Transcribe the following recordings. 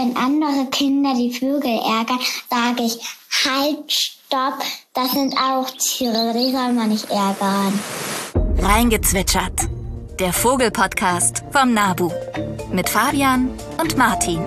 wenn andere Kinder die Vögel ärgern, sage ich, halt, stopp, das sind auch Tiere, die soll man nicht ärgern. Reingezwitschert. Der Vogelpodcast vom Nabu. Mit Fabian und Martin.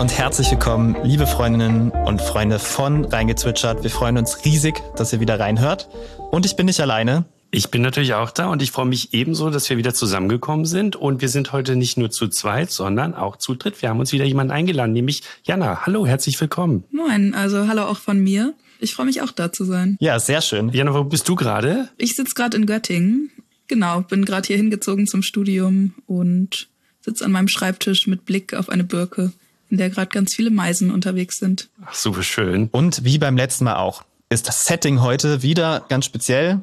Und herzlich willkommen, liebe Freundinnen und Freunde von Reingezwitschert. Wir freuen uns riesig, dass ihr wieder reinhört. Und ich bin nicht alleine. Ich bin natürlich auch da und ich freue mich ebenso, dass wir wieder zusammengekommen sind. Und wir sind heute nicht nur zu zweit, sondern auch zu dritt. Wir haben uns wieder jemanden eingeladen, nämlich Jana. Hallo, herzlich willkommen. Moin, also hallo auch von mir. Ich freue mich auch da zu sein. Ja, sehr schön. Jana, wo bist du gerade? Ich sitze gerade in Göttingen. Genau, bin gerade hier hingezogen zum Studium und sitze an meinem Schreibtisch mit Blick auf eine Birke in der gerade ganz viele Meisen unterwegs sind. Ach, super schön. Und wie beim letzten Mal auch, ist das Setting heute wieder ganz speziell.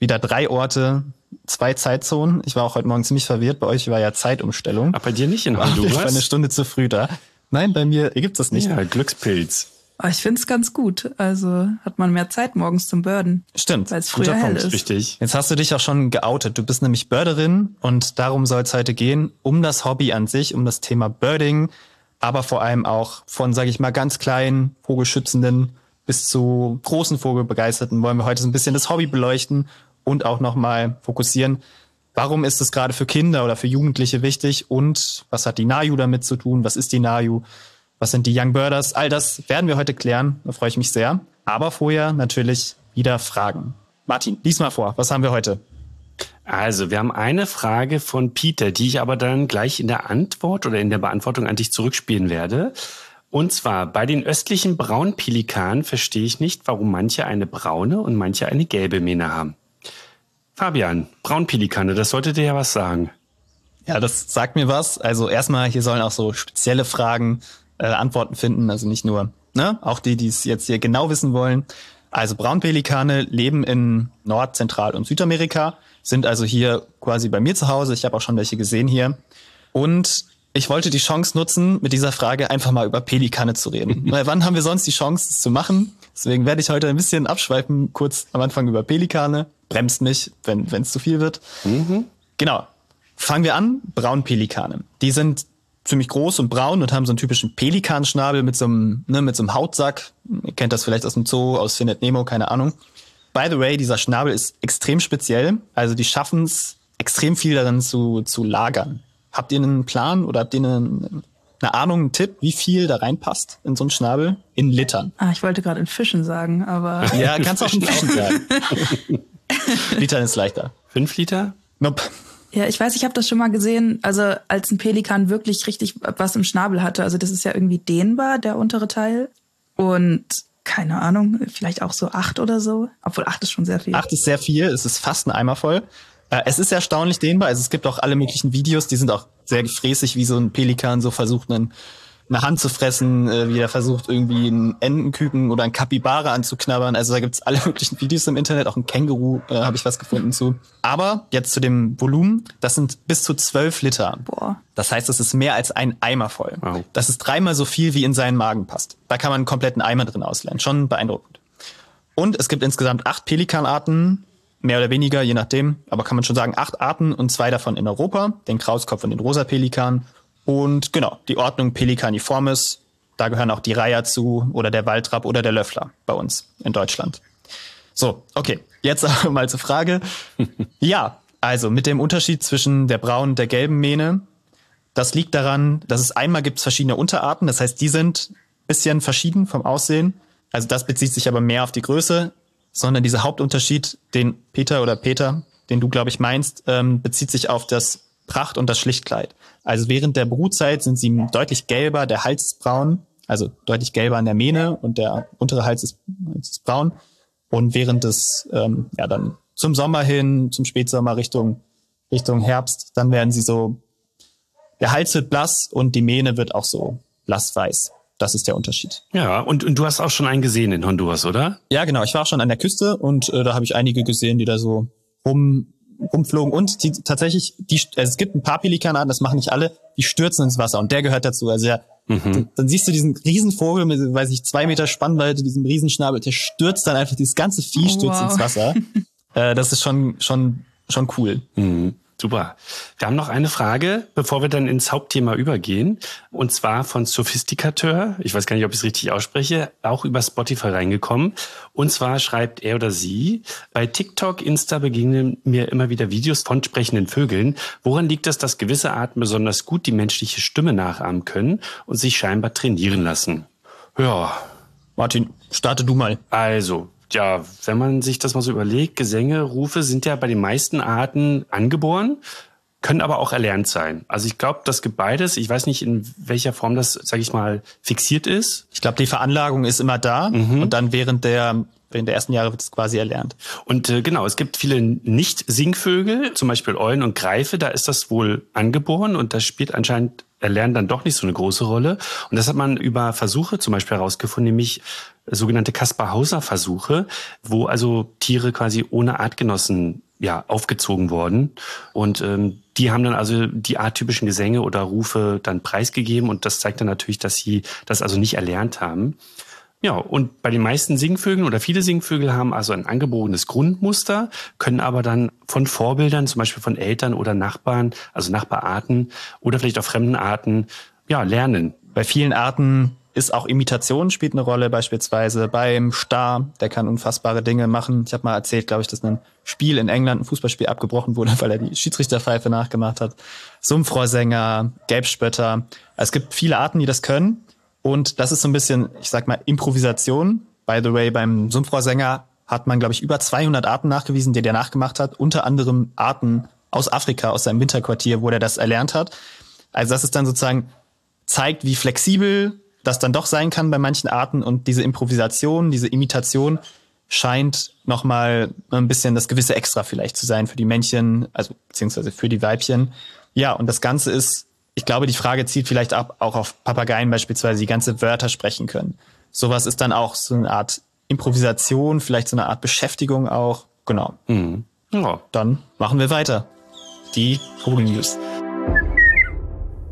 Wieder drei Orte, zwei Zeitzonen. Ich war auch heute Morgen ziemlich verwirrt. Bei euch war ja Zeitumstellung. Aber bei dir nicht in Honduras? Ich war eine Stunde zu früh da. Nein, bei mir gibt es nicht. Ja, Glückspilz. Aber ich finde es ganz gut. Also hat man mehr Zeit morgens zum Birden. Stimmt. Weil es früher hell Punkt, ist. richtig. Jetzt hast du dich auch schon geoutet. Du bist nämlich Birderin und darum soll es heute gehen, um das Hobby an sich, um das Thema Birding, aber vor allem auch von, sage ich mal, ganz kleinen Vogelschützenden bis zu großen Vogelbegeisterten wollen wir heute so ein bisschen das Hobby beleuchten und auch nochmal fokussieren. Warum ist es gerade für Kinder oder für Jugendliche wichtig und was hat die NAJU damit zu tun? Was ist die NAJU? Was sind die Young Birders? All das werden wir heute klären. Da freue ich mich sehr. Aber vorher natürlich wieder Fragen. Martin, lies mal vor. Was haben wir heute? Also, wir haben eine Frage von Peter, die ich aber dann gleich in der Antwort oder in der Beantwortung an dich zurückspielen werde. Und zwar, bei den östlichen Braunpelikanen verstehe ich nicht, warum manche eine braune und manche eine gelbe Mähne haben. Fabian, Braunpelikane, das sollte dir ja was sagen. Ja, das sagt mir was. Also erstmal, hier sollen auch so spezielle Fragen äh, Antworten finden, also nicht nur, ne, auch die, die es jetzt hier genau wissen wollen. Also Braunpelikane leben in Nord-, Zentral- und Südamerika, sind also hier quasi bei mir zu Hause. Ich habe auch schon welche gesehen hier. Und ich wollte die Chance nutzen, mit dieser Frage einfach mal über Pelikane zu reden. Weil wann haben wir sonst die Chance, das zu machen? Deswegen werde ich heute ein bisschen abschweifen, kurz am Anfang über Pelikane. Bremst mich, wenn es zu viel wird. Genau. Fangen wir an. Braunpelikane. Die sind ziemlich groß und braun und haben so einen typischen Pelikanschnabel mit so einem, ne, mit so einem Hautsack. Ihr kennt das vielleicht aus dem Zoo, aus Findet Nemo, keine Ahnung. By the way, dieser Schnabel ist extrem speziell. Also die schaffen es extrem viel darin zu, zu lagern. Habt ihr einen Plan oder habt ihr eine, eine Ahnung, einen Tipp, wie viel da reinpasst in so einen Schnabel? In Litern. Ah, ich wollte gerade in Fischen sagen, aber Ja, kannst auch in Fischen sagen. Litern ist leichter. Fünf Liter? Nope. Ja, ich weiß, ich habe das schon mal gesehen, also als ein Pelikan wirklich richtig was im Schnabel hatte. Also das ist ja irgendwie dehnbar, der untere Teil. Und keine Ahnung, vielleicht auch so acht oder so. Obwohl acht ist schon sehr viel. Acht ist sehr viel, es ist fast ein Eimer voll. Äh, es ist erstaunlich dehnbar, also es gibt auch alle möglichen Videos, die sind auch sehr gefräßig, wie so ein Pelikan so versucht, einen, eine Hand zu fressen, äh, wie er versucht, irgendwie einen Entenküken oder einen Kapibara anzuknabbern. Also da gibt's alle möglichen Videos im Internet, auch ein Känguru äh, habe ich was gefunden zu. Aber jetzt zu dem Volumen, das sind bis zu zwölf Liter. Boah. Das heißt, es ist mehr als ein Eimer voll. Wow. Das ist dreimal so viel, wie in seinen Magen passt. Da kann man einen kompletten Eimer drin ausleihen. Schon beeindruckend. Und es gibt insgesamt acht Pelikanarten, mehr oder weniger, je nachdem, aber kann man schon sagen, acht Arten und zwei davon in Europa, den Krauskopf und den rosa Pelikan. Und genau, die Ordnung Pelicaniformis, da gehören auch die Reiher zu oder der Waldrapp oder der Löffler bei uns in Deutschland. So, okay, jetzt aber mal zur Frage. Ja, also mit dem Unterschied zwischen der braunen und der gelben Mähne, das liegt daran, dass es einmal gibt verschiedene Unterarten, das heißt, die sind bisschen verschieden vom Aussehen. Also das bezieht sich aber mehr auf die Größe, sondern dieser Hauptunterschied, den Peter oder Peter, den du, glaube ich, meinst, ähm, bezieht sich auf das Pracht- und das Schlichtkleid. Also während der Brutzeit sind sie deutlich gelber, der Hals ist braun, also deutlich gelber an der Mähne und der untere Hals ist, ist braun. Und während des, ähm, ja dann zum Sommer hin, zum Spätsommer Richtung, Richtung Herbst, dann werden sie so, der Hals wird blass und die Mähne wird auch so blassweiß. Das ist der Unterschied. Ja, und, und du hast auch schon einen gesehen in Honduras, oder? Ja, genau. Ich war auch schon an der Küste und äh, da habe ich einige gesehen, die da so rum, rumflogen. Und die tatsächlich, die, also es gibt ein paar Pelikanarten, das machen nicht alle, die stürzen ins Wasser und der gehört dazu. Also der, Dann, dann siehst du diesen Riesenvogel mit, weiß ich, zwei Meter Spannweite, diesem Riesenschnabel, der stürzt dann einfach, dieses ganze Vieh stürzt Wow. ins Wasser. äh, das ist schon, schon, schon cool. Mhm. Super. Wir haben noch eine Frage, bevor wir dann ins Hauptthema übergehen. Und zwar von Sophisticateur. Ich weiß gar nicht, ob ich es richtig ausspreche. Auch über Spotify reingekommen. Und zwar schreibt er oder sie, bei TikTok, Insta begegnen mir immer wieder Videos von sprechenden Vögeln. Woran liegt es, dass gewisse Arten besonders gut die menschliche Stimme nachahmen können und sich scheinbar trainieren lassen? Ja, Martin, starte du mal. also, ja, wenn man sich das mal so überlegt, Gesänge, Rufe sind ja bei den meisten Arten angeboren, können aber auch erlernt sein. Also ich glaube, das gibt beides. Ich weiß nicht, in welcher Form das, sage ich mal, fixiert ist. Ich glaube, die Veranlagung ist immer da und dann während der, während der ersten Jahre wird es quasi erlernt. Und äh, genau, es gibt viele Nicht-Singvögel, zum Beispiel Eulen und Greife, da ist das wohl angeboren und das spielt anscheinend Erlernen dann doch nicht so eine große Rolle. Und das hat man über Versuche zum Beispiel herausgefunden, nämlich sogenannte Kaspar-Hauser-Versuche, wo also Tiere quasi ohne Artgenossen ja, aufgezogen worden. Und ähm, die haben dann also die arttypischen Gesänge oder Rufe dann preisgegeben und das zeigt dann natürlich, dass sie das also nicht erlernt haben. Ja, und bei den meisten Singvögeln oder viele Singvögel haben also ein angeborenes Grundmuster, können aber dann von Vorbildern, zum Beispiel von Eltern oder Nachbarn, also Nachbararten oder vielleicht auch fremden Arten, ja, lernen. Bei vielen Arten ist auch Imitation spielt eine Rolle, beispielsweise beim Star, der kann unfassbare Dinge machen. Ich habe mal erzählt, glaube ich, dass ein Spiel in England, ein Fußballspiel abgebrochen wurde, weil er die Schiedsrichterpfeife nachgemacht hat. Sumpfrohrsänger, Gelbspötter. Es gibt viele Arten, die das können. Und das ist so ein bisschen, ich sag mal, Improvisation. By the way, beim Sumpfrohrsänger hat man, glaube ich, über 200 Arten nachgewiesen, die der nachgemacht hat. Unter anderem Arten aus Afrika, aus seinem Winterquartier, wo der das erlernt hat. Also das ist dann sozusagen zeigt, wie flexibel das dann doch sein kann bei manchen Arten und diese Improvisation, diese Imitation scheint nochmal ein bisschen das gewisse Extra vielleicht zu sein für die Männchen, also beziehungsweise für die Weibchen. Ja, und das Ganze ist, ich glaube, die Frage zielt vielleicht ab, auch auf Papageien beispielsweise, die ganze Wörter sprechen können. Sowas ist dann auch so eine Art Improvisation, vielleicht so eine Art Beschäftigung auch. Genau. Mhm. Ja. Dann machen wir weiter. Die Vogelnews.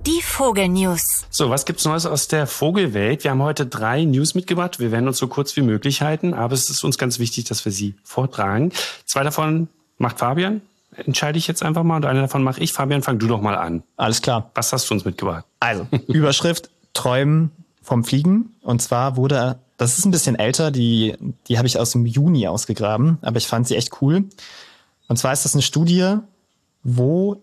Die Vogelnews. So, was gibt's Neues aus der Vogelwelt? Wir haben heute drei News mitgebracht. Wir werden uns so kurz wie möglich halten, aber es ist uns ganz wichtig, dass wir sie vortragen. Zwei davon macht Fabian, entscheide ich jetzt einfach mal, und eine davon mache ich. Fabian, fang du doch mal an. Alles klar. Was hast du uns mitgebracht? Also, Überschrift Träumen vom Fliegen. Und zwar wurde, das ist ein bisschen älter, die, die habe ich aus dem Juni ausgegraben, aber ich fand sie echt cool. Und zwar ist das eine Studie, wo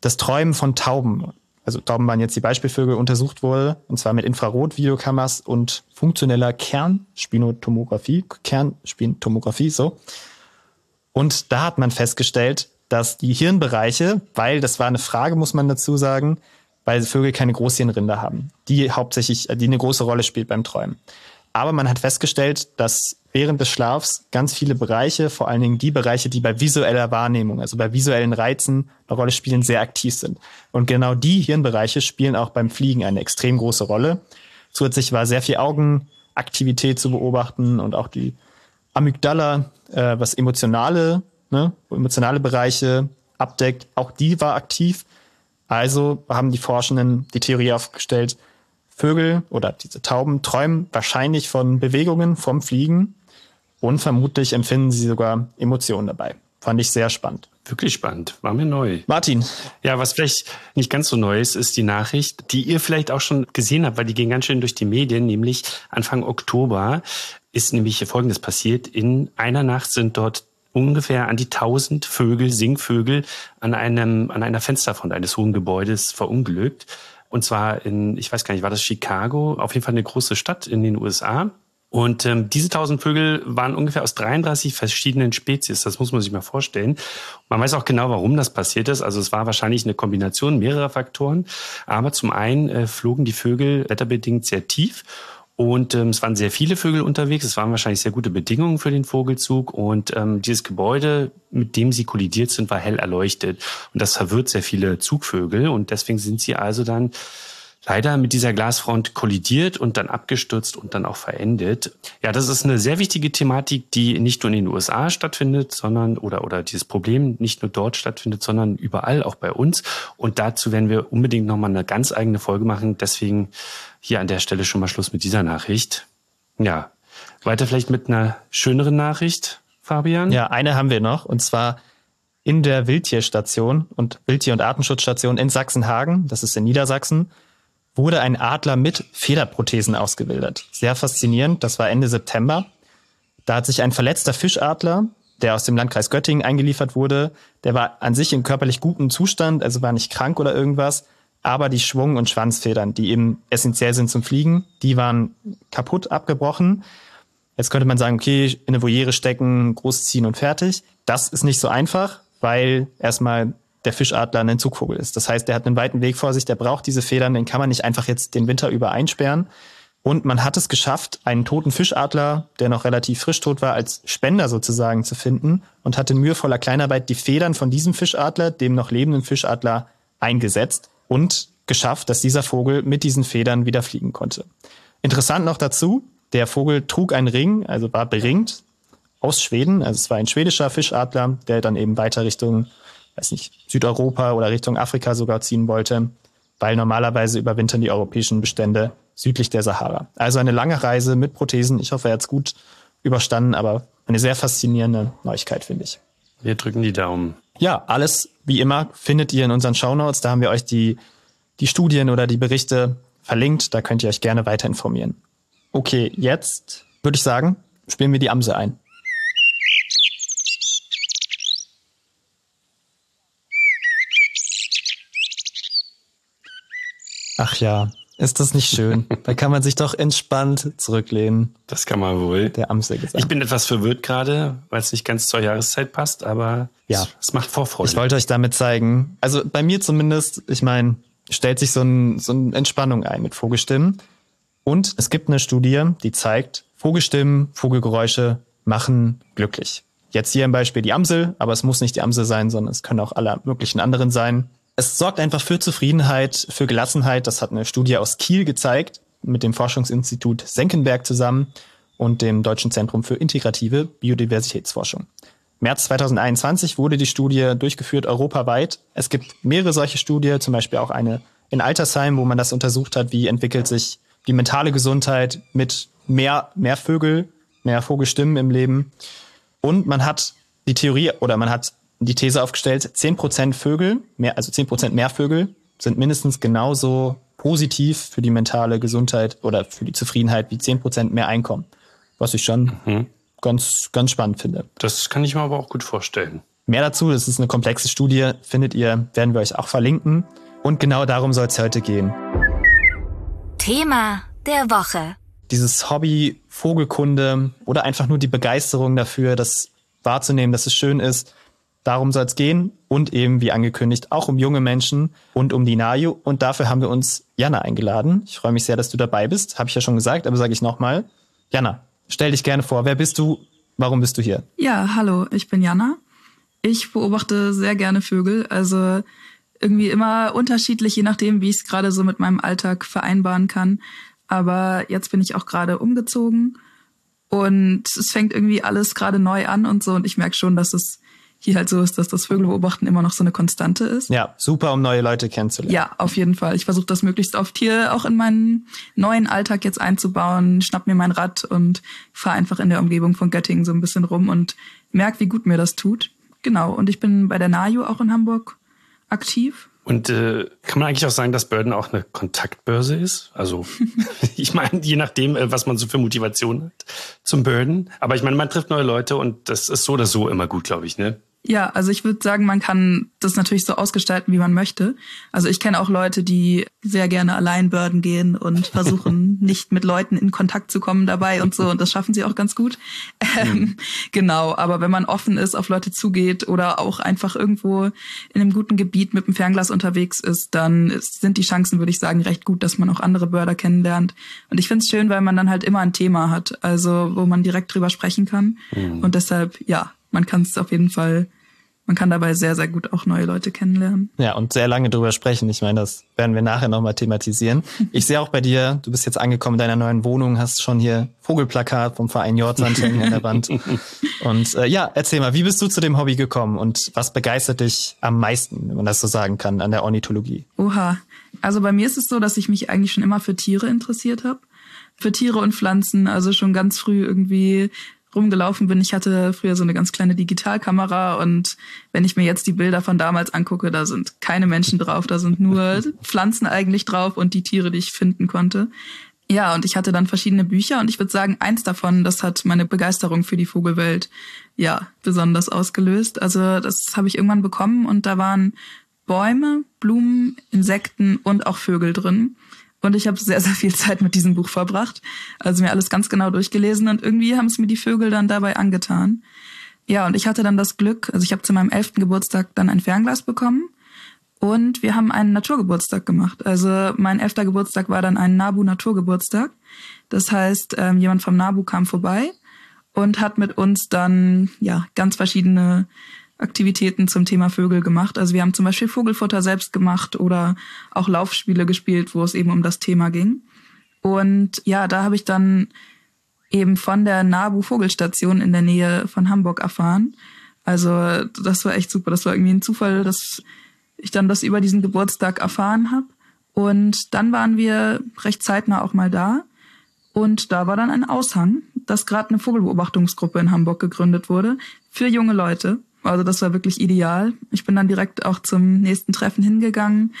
das Träumen von Tauben, also Tauben waren jetzt die Beispielvögel, untersucht wurde, und zwar mit Infrarot-Videokameras und funktioneller Kernspinotomographie, Kernspintomographie, so. Und da hat man festgestellt, dass die Hirnbereiche, weil das war eine Frage, muss man dazu sagen, weil Vögel keine Großhirnrinde haben, die hauptsächlich, die eine große Rolle spielt beim Träumen. Aber man hat festgestellt, dass während des Schlafs ganz viele Bereiche, vor allen Dingen die Bereiche, die bei visueller Wahrnehmung, also bei visuellen Reizen eine Rolle spielen, sehr aktiv sind. Und genau die Hirnbereiche spielen auch beim Fliegen eine extrem große Rolle. Zusätzlich war sehr viel Augenaktivität zu beobachten und auch die Amygdala, äh, was emotionale, ne, emotionale Bereiche abdeckt, auch die war aktiv. Also haben die Forschenden die Theorie aufgestellt, Vögel oder diese Tauben träumen wahrscheinlich von Bewegungen vom Fliegen und vermutlich empfinden sie sogar Emotionen dabei. Fand ich sehr spannend. Wirklich spannend. War mir neu. Martin, Ja, was vielleicht nicht ganz so neu ist, ist die Nachricht, die ihr vielleicht auch schon gesehen habt, weil die ging ganz schön durch die Medien, nämlich Anfang Oktober ist nämlich Folgendes passiert. In einer Nacht sind dort ungefähr an die 1000 Vögel, Singvögel an einem, an einer Fensterfront eines hohen Gebäudes verunglückt. Und zwar in, ich weiß gar nicht, war das Chicago? Auf jeden Fall eine große Stadt in den USA. Und ähm, diese 1000 Vögel waren ungefähr aus 33 verschiedenen Spezies. Das muss man sich mal vorstellen. Man weiß auch genau, warum das passiert ist. Also es war wahrscheinlich eine Kombination mehrerer Faktoren. Aber zum einen äh, flogen die Vögel wetterbedingt sehr tief. Und ähm, es waren sehr viele Vögel unterwegs. Es waren wahrscheinlich sehr gute Bedingungen für den Vogelzug. Und ähm, dieses Gebäude, mit dem sie kollidiert sind, war hell erleuchtet. Und das verwirrt sehr viele Zugvögel. Und deswegen sind sie also dann leider mit dieser Glasfront kollidiert und dann abgestürzt und dann auch verendet. Ja, das ist eine sehr wichtige Thematik, die nicht nur in den USA stattfindet, sondern oder oder dieses Problem nicht nur dort stattfindet, sondern überall, auch bei uns. Und dazu werden wir unbedingt nochmal eine ganz eigene Folge machen. Deswegen hier an der Stelle schon mal Schluss mit dieser Nachricht. Ja, weiter vielleicht mit einer schöneren Nachricht, Fabian. Ja, eine haben wir noch und zwar in der Wildtierstation und Wildtier- und Artenschutzstation in Sachsenhagen, das ist in Niedersachsen, wurde ein Adler mit Federprothesen ausgebildet. Sehr faszinierend, das war Ende September. Da hat sich ein verletzter Fischadler, der aus dem Landkreis Göttingen eingeliefert wurde, der war an sich in körperlich gutem Zustand, also war nicht krank oder irgendwas, aber die Schwung- und Schwanzfedern, die eben essentiell sind zum Fliegen, die waren kaputt, abgebrochen. Jetzt könnte man sagen, okay, in eine Voliere stecken, großziehen und fertig. Das ist nicht so einfach, weil erstmal der Fischadler ein Zugvogel ist. Das heißt, der hat einen weiten Weg vor sich, der braucht diese Federn, den kann man nicht einfach jetzt den Winter über einsperren. Und man hat es geschafft, einen toten Fischadler, der noch relativ frisch tot war, als Spender sozusagen zu finden und hat in mühevoller Kleinarbeit die Federn von diesem Fischadler, dem noch lebenden Fischadler, eingesetzt und geschafft, dass dieser Vogel mit diesen Federn wieder fliegen konnte. Interessant noch dazu, der Vogel trug einen Ring, also war beringt aus Schweden. Also es war ein schwedischer Fischadler, der dann eben weiter Richtung weiß nicht, Südeuropa oder Richtung Afrika sogar ziehen wollte, weil normalerweise überwintern die europäischen Bestände südlich der Sahara. Also eine lange Reise mit Prothesen. Ich hoffe, er hat es gut überstanden, aber eine sehr faszinierende Neuigkeit, finde ich. Wir drücken die Daumen. Ja, alles wie immer findet ihr in unseren Shownotes. Da haben wir euch die, die Studien oder die Berichte verlinkt. Da könnt ihr euch gerne weiter informieren. Okay, jetzt würde ich sagen, spielen wir die Amse ein. Ach ja, ist das nicht schön? da kann man sich doch entspannt zurücklehnen. Das kann man wohl. Der Amselgesang. Ich bin etwas verwirrt gerade, weil es nicht ganz zur Jahreszeit passt, aber ja. es, es macht Vorfreude. Ich wollte euch damit zeigen, also bei mir zumindest, ich meine, stellt sich so, ein, so eine Entspannung ein mit Vogelstimmen. Und es gibt eine Studie, die zeigt, Vogelstimmen, Vogelgeräusche machen glücklich. Jetzt hier im Beispiel die Amsel, aber es muss nicht die Amsel sein, sondern es können auch alle möglichen anderen sein. Es sorgt einfach für Zufriedenheit, für Gelassenheit. Das hat eine Studie aus Kiel gezeigt, mit dem Forschungsinstitut Senckenberg zusammen und dem Deutschen Zentrum für integrative Biodiversitätsforschung. März 2021 wurde die Studie durchgeführt europaweit. Es gibt mehrere solche Studien, zum Beispiel auch eine in Altersheim, wo man das untersucht hat, wie entwickelt sich die mentale Gesundheit mit mehr, mehr Vögel, mehr Vogelstimmen im Leben. Und man hat die Theorie oder man hat die These aufgestellt, 10% Vögel, mehr, also 10% mehr Vögel sind mindestens genauso positiv für die mentale Gesundheit oder für die Zufriedenheit wie 10% mehr Einkommen. Was ich schon mhm. ganz, ganz spannend finde. Das kann ich mir aber auch gut vorstellen. Mehr dazu, das ist eine komplexe Studie, findet ihr, werden wir euch auch verlinken. Und genau darum soll es heute gehen. Thema der Woche. Dieses Hobby Vogelkunde oder einfach nur die Begeisterung dafür, das wahrzunehmen, dass es schön ist, Darum soll es gehen und eben, wie angekündigt, auch um junge Menschen und um die NAJU. Und dafür haben wir uns Jana eingeladen. Ich freue mich sehr, dass du dabei bist. Habe ich ja schon gesagt, aber sage ich nochmal. Jana, stell dich gerne vor. Wer bist du? Warum bist du hier? Ja, hallo, ich bin Jana. Ich beobachte sehr gerne Vögel. Also irgendwie immer unterschiedlich, je nachdem, wie ich es gerade so mit meinem Alltag vereinbaren kann. Aber jetzt bin ich auch gerade umgezogen und es fängt irgendwie alles gerade neu an und so. Und ich merke schon, dass es hier halt so ist, dass das Vögelbeobachten immer noch so eine Konstante ist. Ja, super, um neue Leute kennenzulernen. Ja, auf jeden Fall. Ich versuche das möglichst oft hier auch in meinen neuen Alltag jetzt einzubauen, schnapp mir mein Rad und fahre einfach in der Umgebung von Göttingen so ein bisschen rum und merke, wie gut mir das tut. Genau. Und ich bin bei der NAJU auch in Hamburg aktiv. Und äh, kann man eigentlich auch sagen, dass Burden auch eine Kontaktbörse ist? Also ich meine, je nachdem, äh, was man so für Motivation hat zum Burden. Aber ich meine, man trifft neue Leute und das ist so oder so immer gut, glaube ich, ne? Ja, also ich würde sagen, man kann das natürlich so ausgestalten, wie man möchte. Also ich kenne auch Leute, die sehr gerne allein Börden gehen und versuchen, nicht mit Leuten in Kontakt zu kommen dabei und so. Und das schaffen sie auch ganz gut. Ähm, mhm. Genau, aber wenn man offen ist, auf Leute zugeht oder auch einfach irgendwo in einem guten Gebiet mit dem Fernglas unterwegs ist, dann ist, sind die Chancen, würde ich sagen, recht gut, dass man auch andere Börder kennenlernt. Und ich finde es schön, weil man dann halt immer ein Thema hat, also wo man direkt drüber sprechen kann. Mhm. Und deshalb, ja, man kann es auf jeden Fall man kann dabei sehr, sehr gut auch neue Leute kennenlernen. Ja, und sehr lange drüber sprechen. Ich meine, das werden wir nachher nochmal thematisieren. Ich sehe auch bei dir, du bist jetzt angekommen in deiner neuen Wohnung, hast schon hier Vogelplakat vom Verein Jordsand hängen an der Wand. Und äh, ja, erzähl mal, wie bist du zu dem Hobby gekommen und was begeistert dich am meisten, wenn man das so sagen kann, an der Ornithologie? Oha. Also bei mir ist es so, dass ich mich eigentlich schon immer für Tiere interessiert habe. Für Tiere und Pflanzen, also schon ganz früh irgendwie rumgelaufen bin. Ich hatte früher so eine ganz kleine Digitalkamera und wenn ich mir jetzt die Bilder von damals angucke, da sind keine Menschen drauf, da sind nur Pflanzen eigentlich drauf und die Tiere, die ich finden konnte. Ja, und ich hatte dann verschiedene Bücher und ich würde sagen, eins davon, das hat meine Begeisterung für die Vogelwelt ja besonders ausgelöst. Also das habe ich irgendwann bekommen und da waren Bäume, Blumen, Insekten und auch Vögel drin. Und ich habe sehr, sehr viel Zeit mit diesem Buch verbracht. Also mir alles ganz genau durchgelesen und irgendwie haben es mir die Vögel dann dabei angetan. Ja, und ich hatte dann das Glück, also ich habe zu meinem elften Geburtstag dann ein Fernglas bekommen und wir haben einen Naturgeburtstag gemacht. Also mein elfter Geburtstag war dann ein Nabu-Naturgeburtstag. Das heißt, ähm, jemand vom Nabu kam vorbei und hat mit uns dann ja ganz verschiedene Aktivitäten zum Thema Vögel gemacht. Also wir haben zum Beispiel Vogelfutter selbst gemacht oder auch Laufspiele gespielt, wo es eben um das Thema ging. Und ja, da habe ich dann eben von der Nabu Vogelstation in der Nähe von Hamburg erfahren. Also das war echt super. Das war irgendwie ein Zufall, dass ich dann das über diesen Geburtstag erfahren habe. Und dann waren wir recht zeitnah auch mal da. Und da war dann ein Aushang, dass gerade eine Vogelbeobachtungsgruppe in Hamburg gegründet wurde für junge Leute. Also das war wirklich ideal. Ich bin dann direkt auch zum nächsten Treffen hingegangen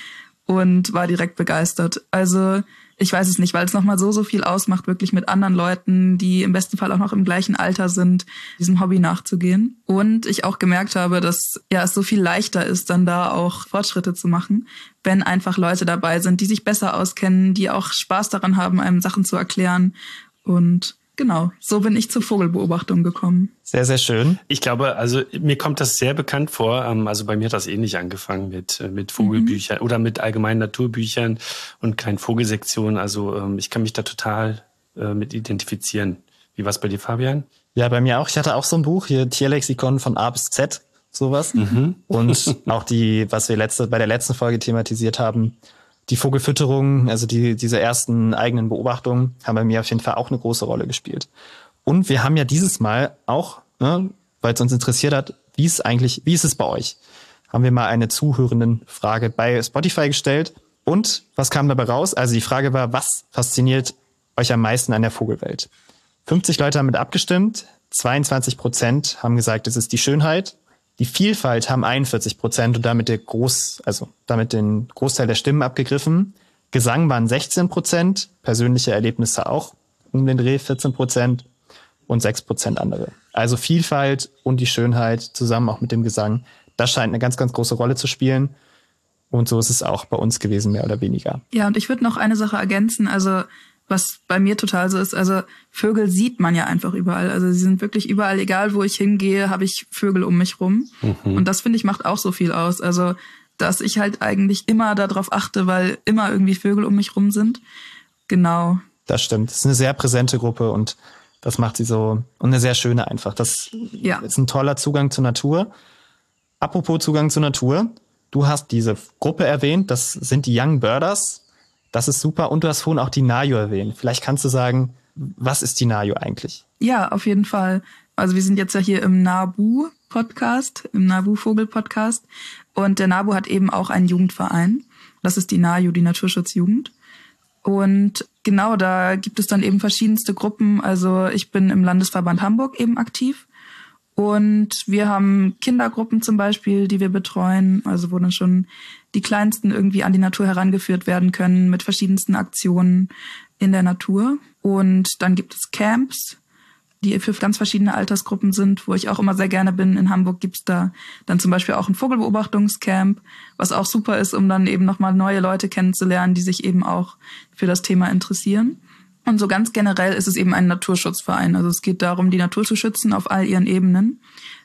und war direkt begeistert. Also ich weiß es nicht, weil es nochmal so, so viel ausmacht, wirklich mit anderen Leuten, die im besten Fall auch noch im gleichen Alter sind, diesem Hobby nachzugehen. Und ich auch gemerkt habe, dass ja es so viel leichter ist, dann da auch Fortschritte zu machen, wenn einfach Leute dabei sind, die sich besser auskennen, die auch Spaß daran haben, einem Sachen zu erklären. Und genau, so bin ich zur Vogelbeobachtung gekommen. Sehr, sehr schön. Ich glaube, also mir kommt das sehr bekannt vor. Ähm, also bei mir hat das ähnlich angefangen mit, äh, mit Vogelbüchern mhm. oder mit allgemeinen Naturbüchern und kein Vogelsektion. Also ähm, ich kann mich da total äh, mit identifizieren. Wie war es bei dir, Fabian? Ja, bei mir auch. Ich hatte auch so ein Buch hier, Tierlexikon von A bis Z, sowas. Mhm. Und auch die, was wir letzte, bei der letzten Folge thematisiert haben, die Vogelfütterung, also die, diese ersten eigenen Beobachtungen, haben bei mir auf jeden Fall auch eine große Rolle gespielt. Und wir haben ja dieses Mal auch, ne, weil es uns interessiert hat, wie ist eigentlich, wie ist es bei euch? Haben wir mal eine Zuhörendenfrage bei Spotify gestellt. Und was kam dabei raus? Also die Frage war, was fasziniert euch am meisten an der Vogelwelt? 50 Leute haben mit abgestimmt, 22 Prozent haben gesagt, es ist die Schönheit, die Vielfalt haben 41 Prozent und damit der Groß, also damit den Großteil der Stimmen abgegriffen. Gesang waren 16 Prozent, persönliche Erlebnisse auch um den Dreh 14 Prozent und 6 Prozent andere. Also Vielfalt und die Schönheit zusammen auch mit dem Gesang, das scheint eine ganz, ganz große Rolle zu spielen. Und so ist es auch bei uns gewesen, mehr oder weniger. Ja, und ich würde noch eine Sache ergänzen. Also was bei mir total so ist. Also Vögel sieht man ja einfach überall. Also sie sind wirklich überall, egal wo ich hingehe, habe ich Vögel um mich rum. Mhm. Und das finde ich macht auch so viel aus. Also dass ich halt eigentlich immer darauf achte, weil immer irgendwie Vögel um mich rum sind. Genau. Das stimmt. Das ist eine sehr präsente Gruppe und das macht sie so und eine sehr schöne einfach. Das ja. ist ein toller Zugang zur Natur. Apropos Zugang zur Natur, du hast diese Gruppe erwähnt, das sind die Young Birders. Das ist super. Und du hast vorhin auch die NAJO erwähnt. Vielleicht kannst du sagen, was ist die NAJO eigentlich? Ja, auf jeden Fall. Also wir sind jetzt ja hier im NABU Podcast, im NABU Vogel Podcast. Und der NABU hat eben auch einen Jugendverein. Das ist die NAJO, die Naturschutzjugend. Und genau da gibt es dann eben verschiedenste Gruppen. Also ich bin im Landesverband Hamburg eben aktiv. Und wir haben Kindergruppen zum Beispiel, die wir betreuen, also wo dann schon die Kleinsten irgendwie an die Natur herangeführt werden können mit verschiedensten Aktionen in der Natur. Und dann gibt es Camps, die für ganz verschiedene Altersgruppen sind, wo ich auch immer sehr gerne bin. In Hamburg gibt's da dann zum Beispiel auch ein Vogelbeobachtungscamp, was auch super ist, um dann eben nochmal neue Leute kennenzulernen, die sich eben auch für das Thema interessieren. Und so ganz generell ist es eben ein Naturschutzverein. Also es geht darum, die Natur zu schützen auf all ihren Ebenen.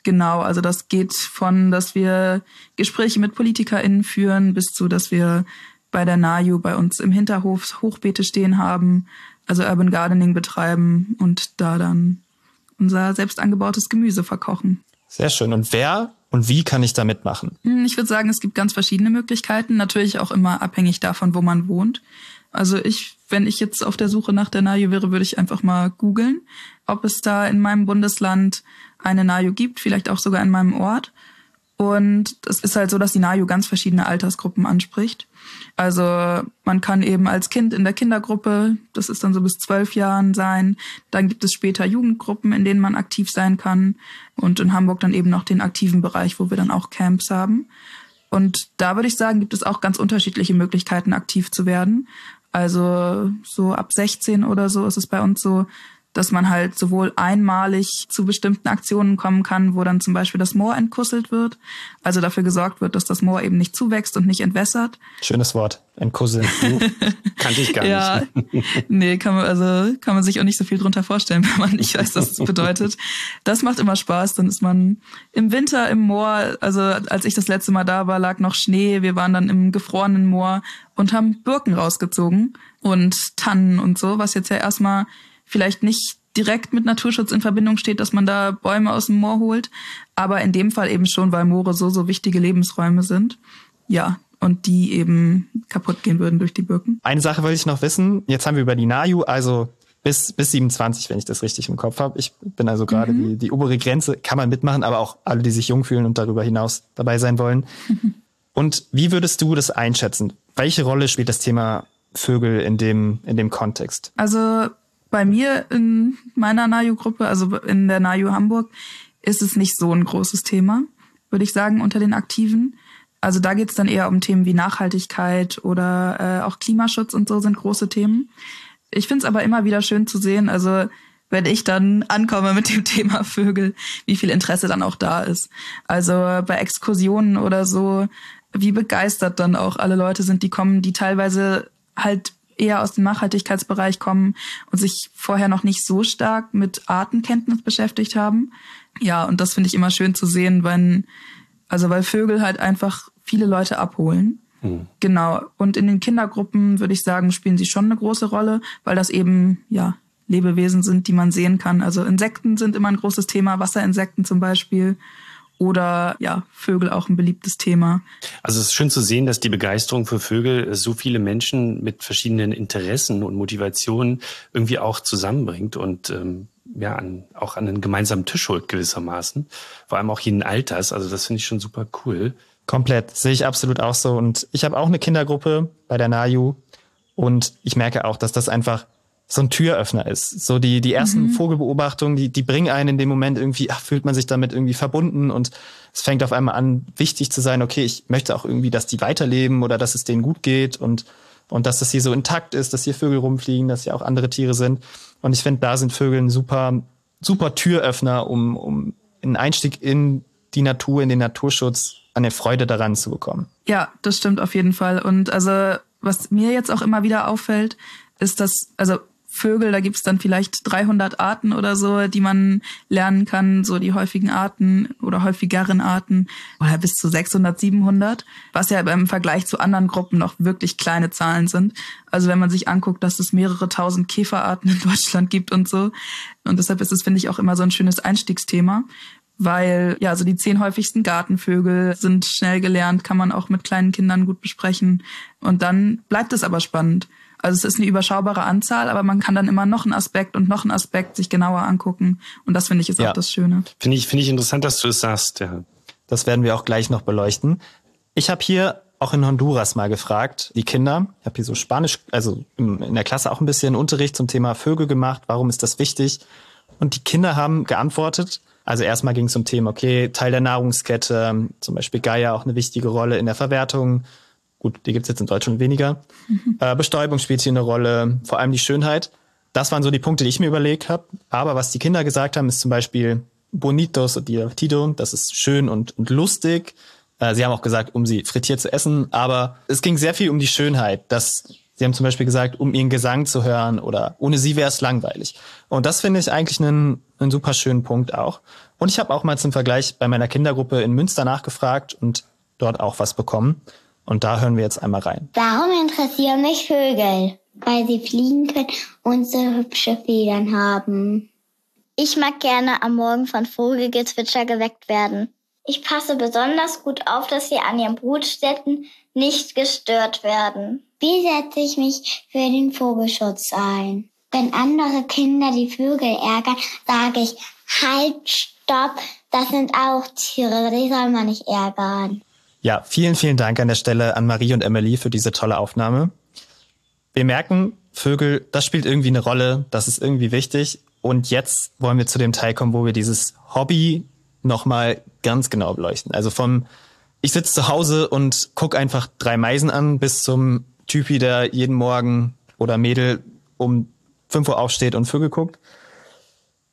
Genau, also das geht von, dass wir Gespräche mit PolitikerInnen führen, bis zu, dass wir bei der NAJU bei uns im Hinterhof Hochbeete stehen haben, also Urban Gardening betreiben und da dann unser selbst angebautes Gemüse verkochen. Sehr schön. Und wer und wie kann ich da mitmachen? Hm, Ich würde sagen, es gibt ganz verschiedene Möglichkeiten, natürlich auch immer abhängig davon, wo man wohnt. Also ich, wenn ich jetzt auf der Suche nach der NAJU wäre, würde ich einfach mal googeln, ob es da in meinem Bundesland eine NAJU gibt, vielleicht auch sogar in meinem Ort. Und es ist halt so, dass die NAJU ganz verschiedene Altersgruppen anspricht. Also man kann eben als Kind in der Kindergruppe, das ist dann so bis zwölf Jahren sein. Dann gibt es später Jugendgruppen, in denen man aktiv sein kann. Und in Hamburg dann eben noch den aktiven Bereich, wo wir dann auch Camps haben. Und da würde ich sagen, gibt es auch ganz unterschiedliche Möglichkeiten, aktiv zu werden. Also so ab 16 oder so ist es bei uns so, dass man halt sowohl einmalig zu bestimmten Aktionen kommen kann, wo dann zum Beispiel das Moor entkusselt wird, also dafür gesorgt wird, dass das Moor eben nicht zuwächst und nicht entwässert. Schönes Wort. Entkusseln. Kannte ich gar Ja, nicht. nee, kann man, also kann man sich auch nicht so viel drunter vorstellen, wenn man nicht weiß, was das bedeutet. Das macht immer Spaß. Dann ist man im Winter im Moor, also als ich das letzte Mal da war, lag noch Schnee. Wir waren dann im gefrorenen Moor und haben Birken rausgezogen und Tannen und so, was jetzt ja erstmal vielleicht nicht direkt mit Naturschutz in Verbindung steht, dass man da Bäume aus dem Moor holt, aber in dem Fall eben schon, weil Moore so, so wichtige Lebensräume sind. Ja, und die eben kaputt gehen würden durch die Birken. Eine Sache wollte ich noch wissen. Jetzt haben wir über die NAJU, also bis, bis 27, wenn ich das richtig im Kopf habe. Ich bin also gerade die, die obere Grenze, kann man mitmachen, aber auch alle, die sich jung fühlen und darüber hinaus dabei sein wollen. Und wie würdest du das einschätzen? Welche Rolle spielt das Thema Vögel in dem, in dem Kontext? Also bei mir in meiner NAJU-Gruppe, also in der NAJU Hamburg, ist es nicht so ein großes Thema, würde ich sagen, unter den Aktiven. Also da geht es dann eher um Themen wie Nachhaltigkeit oder äh, auch Klimaschutz und so sind große Themen. Ich finde es aber immer wieder schön zu sehen, also wenn ich dann ankomme mit dem Thema Vögel, wie viel Interesse dann auch da ist. Also bei Exkursionen oder so, wie begeistert dann auch alle Leute sind, die kommen, die teilweise halt eher aus dem Nachhaltigkeitsbereich kommen und sich vorher noch nicht so stark mit Artenkenntnis beschäftigt haben. Ja, und das finde ich immer schön zu sehen, wenn, also weil Vögel halt einfach viele Leute abholen. Genau. Und in den Kindergruppen würde ich sagen, spielen sie schon eine große Rolle, weil das eben, ja, Lebewesen sind, die man sehen kann. Also Insekten sind immer ein großes Thema, Wasserinsekten zum Beispiel. Oder ja, Vögel auch ein beliebtes Thema. Also es ist schön zu sehen, dass die Begeisterung für Vögel so viele Menschen mit verschiedenen Interessen und Motivationen irgendwie auch zusammenbringt und ähm, ja an, auch an einen gemeinsamen Tisch holt gewissermaßen. Vor allem auch jeden Alters. Also das finde ich schon super cool. Komplett, sehe ich absolut auch so. Und ich habe auch eine Kindergruppe bei der NAJU und ich merke auch, dass das einfach so ein Türöffner ist. So die, die ersten Vogelbeobachtungen, die, die bringen einen in dem Moment irgendwie, ach, fühlt man sich damit irgendwie verbunden und es fängt auf einmal an, wichtig zu sein, okay, ich möchte auch irgendwie, dass die weiterleben oder dass es denen gut geht und, und dass das hier so intakt ist, dass hier Vögel rumfliegen, dass hier auch andere Tiere sind. Und ich finde, da sind Vögel ein super, super Türöffner, um, um einen Einstieg in die Natur, in den Naturschutz, eine Freude daran zu bekommen. Ja, das stimmt auf jeden Fall. Und also, was mir jetzt auch immer wieder auffällt, ist, dass, also Vögel, da gibt's dann vielleicht 300 Arten oder so, die man lernen kann, so die häufigen Arten oder häufigeren Arten oder bis zu 600, 700, was ja im Vergleich zu anderen Gruppen noch wirklich kleine Zahlen sind. Also wenn man sich anguckt, dass es mehrere tausend Käferarten in Deutschland gibt und so. Und deshalb ist es, finde ich, auch immer so ein schönes Einstiegsthema weil ja, also die zehn häufigsten Gartenvögel sind schnell gelernt, kann man auch mit kleinen Kindern gut besprechen. Und dann bleibt es aber spannend. Also es ist eine überschaubare Anzahl, aber man kann dann immer noch einen Aspekt und noch einen Aspekt sich genauer angucken. Und das finde ich ist Ja. auch das Schöne. Finde ich, finde ich interessant, dass du es sagst. Ja. Das werden wir auch gleich noch beleuchten. Ich habe hier auch in Honduras mal gefragt, die Kinder. Ich habe hier so Spanisch, also in der Klasse auch ein bisschen Unterricht zum Thema Vögel gemacht. Warum ist das wichtig? Und die Kinder haben geantwortet. Also erstmal ging es um Themen, okay, Teil der Nahrungskette, zum Beispiel Geier auch eine wichtige Rolle in der Verwertung. Gut, die gibt's jetzt in Deutschland weniger. Äh, Bestäubung spielt hier eine Rolle, vor allem die Schönheit. Das waren so die Punkte, die ich mir überlegt habe. Aber was die Kinder gesagt haben, ist zum Beispiel bonitos und divertido, das ist schön und, und lustig. Äh, sie haben auch gesagt, um sie frittiert zu essen, aber es ging sehr viel um die Schönheit. Das, sie haben zum Beispiel gesagt, um ihren Gesang zu hören oder ohne sie wäre es langweilig. Und das finde ich eigentlich einen, einen super schönen Punkt auch. Und ich habe auch mal zum Vergleich bei meiner Kindergruppe in Münster nachgefragt und dort auch was bekommen. Und da hören wir jetzt einmal rein. Warum interessieren mich Vögel? Weil sie fliegen können und so hübsche Federn haben. Ich mag gerne am Morgen von Vogelgezwitscher geweckt werden. Ich passe besonders gut auf, dass sie an ihren Brutstätten nicht gestört werden. Wie setze ich mich für den Vogelschutz ein? Wenn andere Kinder die Vögel ärgern, sage ich, halt, stopp, das sind auch Tiere, die soll man nicht ärgern. Ja, vielen, vielen Dank an der Stelle an Marie und Emily für diese tolle Aufnahme. Wir merken, Vögel, das spielt irgendwie eine Rolle, das ist irgendwie wichtig. Und jetzt wollen wir zu dem Teil kommen, wo wir dieses Hobby nochmal ganz genau beleuchten. Also vom, ich sitze zu Hause und guck einfach drei Meisen an, bis zum Typi, der jeden Morgen oder Mädel um 5 Uhr aufsteht und Vögel guckt.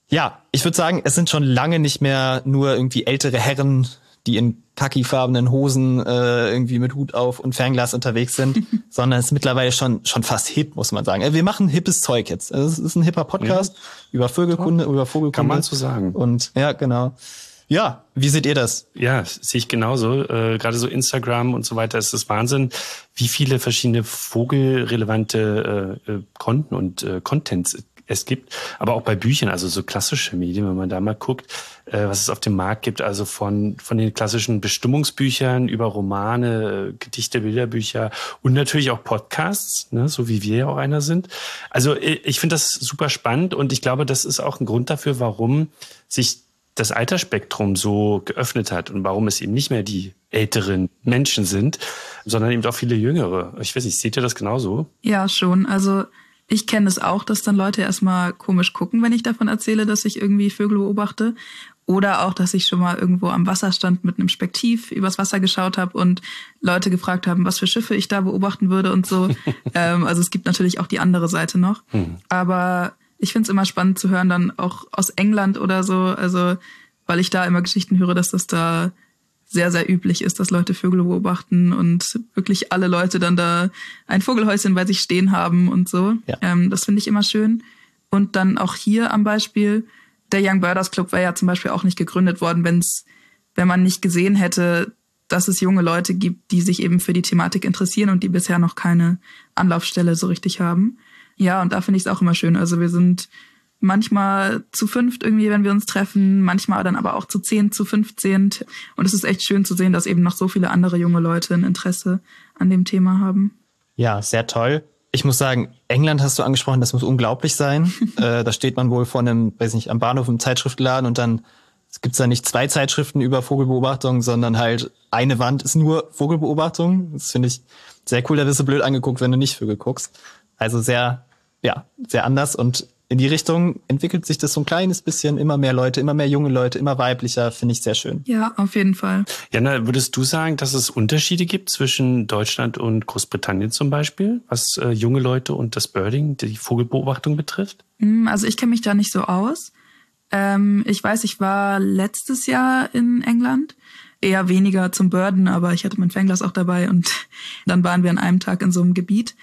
Ja, ich würde sagen, es sind schon lange nicht mehr nur irgendwie ältere Herren, die in khakifarbenen Hosen äh, irgendwie mit Hut auf und Fernglas unterwegs sind, sondern es ist mittlerweile schon schon fast hip, muss man sagen. Äh, wir machen hippes Zeug jetzt. Also es ist ein hipper Podcast ja. über Vögelkunde, Top. über Vogelkunde. Kann man so sagen. Und ja, genau. Ja, wie seht ihr das? Ja, sehe ich genauso. Äh, Gerade so Instagram und so weiter ist das Wahnsinn, wie viele verschiedene vogelrelevante äh, äh Konten und äh, Contents es gibt, aber auch bei Büchern, also so klassische Medien, wenn man da mal guckt, äh, was es auf dem Markt gibt, also von, von den klassischen Bestimmungsbüchern über Romane, äh, Gedichte, Bilderbücher und natürlich auch Podcasts, ne, so wie wir ja auch einer sind. Also äh, ich finde das super spannend und ich glaube, das ist auch ein Grund dafür, warum sich das Altersspektrum so geöffnet hat und warum es eben nicht mehr die älteren Menschen sind, sondern eben auch viele jüngere. Ich weiß nicht, seht ihr das genauso? Ja, schon. Also ich kenne es auch, dass dann Leute erstmal komisch gucken, wenn ich davon erzähle, dass ich irgendwie Vögel beobachte. Oder auch, dass ich schon mal irgendwo am Wasser stand mit einem Spektiv übers Wasser geschaut habe und Leute gefragt haben, was für Schiffe ich da beobachten würde und so. ähm, also es gibt natürlich auch die andere Seite noch. Hm. Aber ich finde es immer spannend zu hören, dann auch aus England oder so, also weil ich da immer Geschichten höre, dass das da sehr, sehr üblich ist, dass Leute Vögel beobachten und wirklich alle Leute dann da ein Vogelhäuschen bei sich stehen haben und so. Ja. Ähm, das finde ich immer schön. Und dann auch hier am Beispiel, der Young Birders Club wäre ja zum Beispiel auch nicht gegründet worden, wenn's, wenn man nicht gesehen hätte, dass es junge Leute gibt, die sich eben für die Thematik interessieren und die bisher noch keine Anlaufstelle so richtig haben. Ja, und da finde ich es auch immer schön. Also wir sind manchmal zu fünft irgendwie, wenn wir uns treffen, manchmal dann aber auch zu zehn, zu fünfzehn. Und es ist echt schön zu sehen, dass eben noch so viele andere junge Leute ein Interesse an dem Thema haben. Ja, sehr toll. Ich muss sagen, England hast du angesprochen, das muss unglaublich sein. äh, da steht man wohl vor einem, weiß nicht, am Bahnhof im Zeitschriftenladen und dann gibt's da nicht zwei Zeitschriften über Vogelbeobachtung, sondern halt eine Wand ist nur Vogelbeobachtung. Das finde ich sehr cool. Da wirst du blöd angeguckt, wenn du nicht Vögel guckst. Also sehr, ja, sehr anders und in die Richtung entwickelt sich das so ein kleines bisschen, immer mehr Leute, immer mehr junge Leute, immer weiblicher, finde ich sehr schön. Ja, auf jeden Fall. Jana, würdest du sagen, dass es Unterschiede gibt zwischen Deutschland und Großbritannien zum Beispiel, was äh, junge Leute und das Birding, die Vogelbeobachtung betrifft? Hm, also ich kenne mich da nicht so aus. Ähm, ich weiß, ich war letztes Jahr in England eher weniger zum Birden, aber ich hatte mein Fernglas auch dabei und dann waren wir an einem Tag in so einem Gebiet.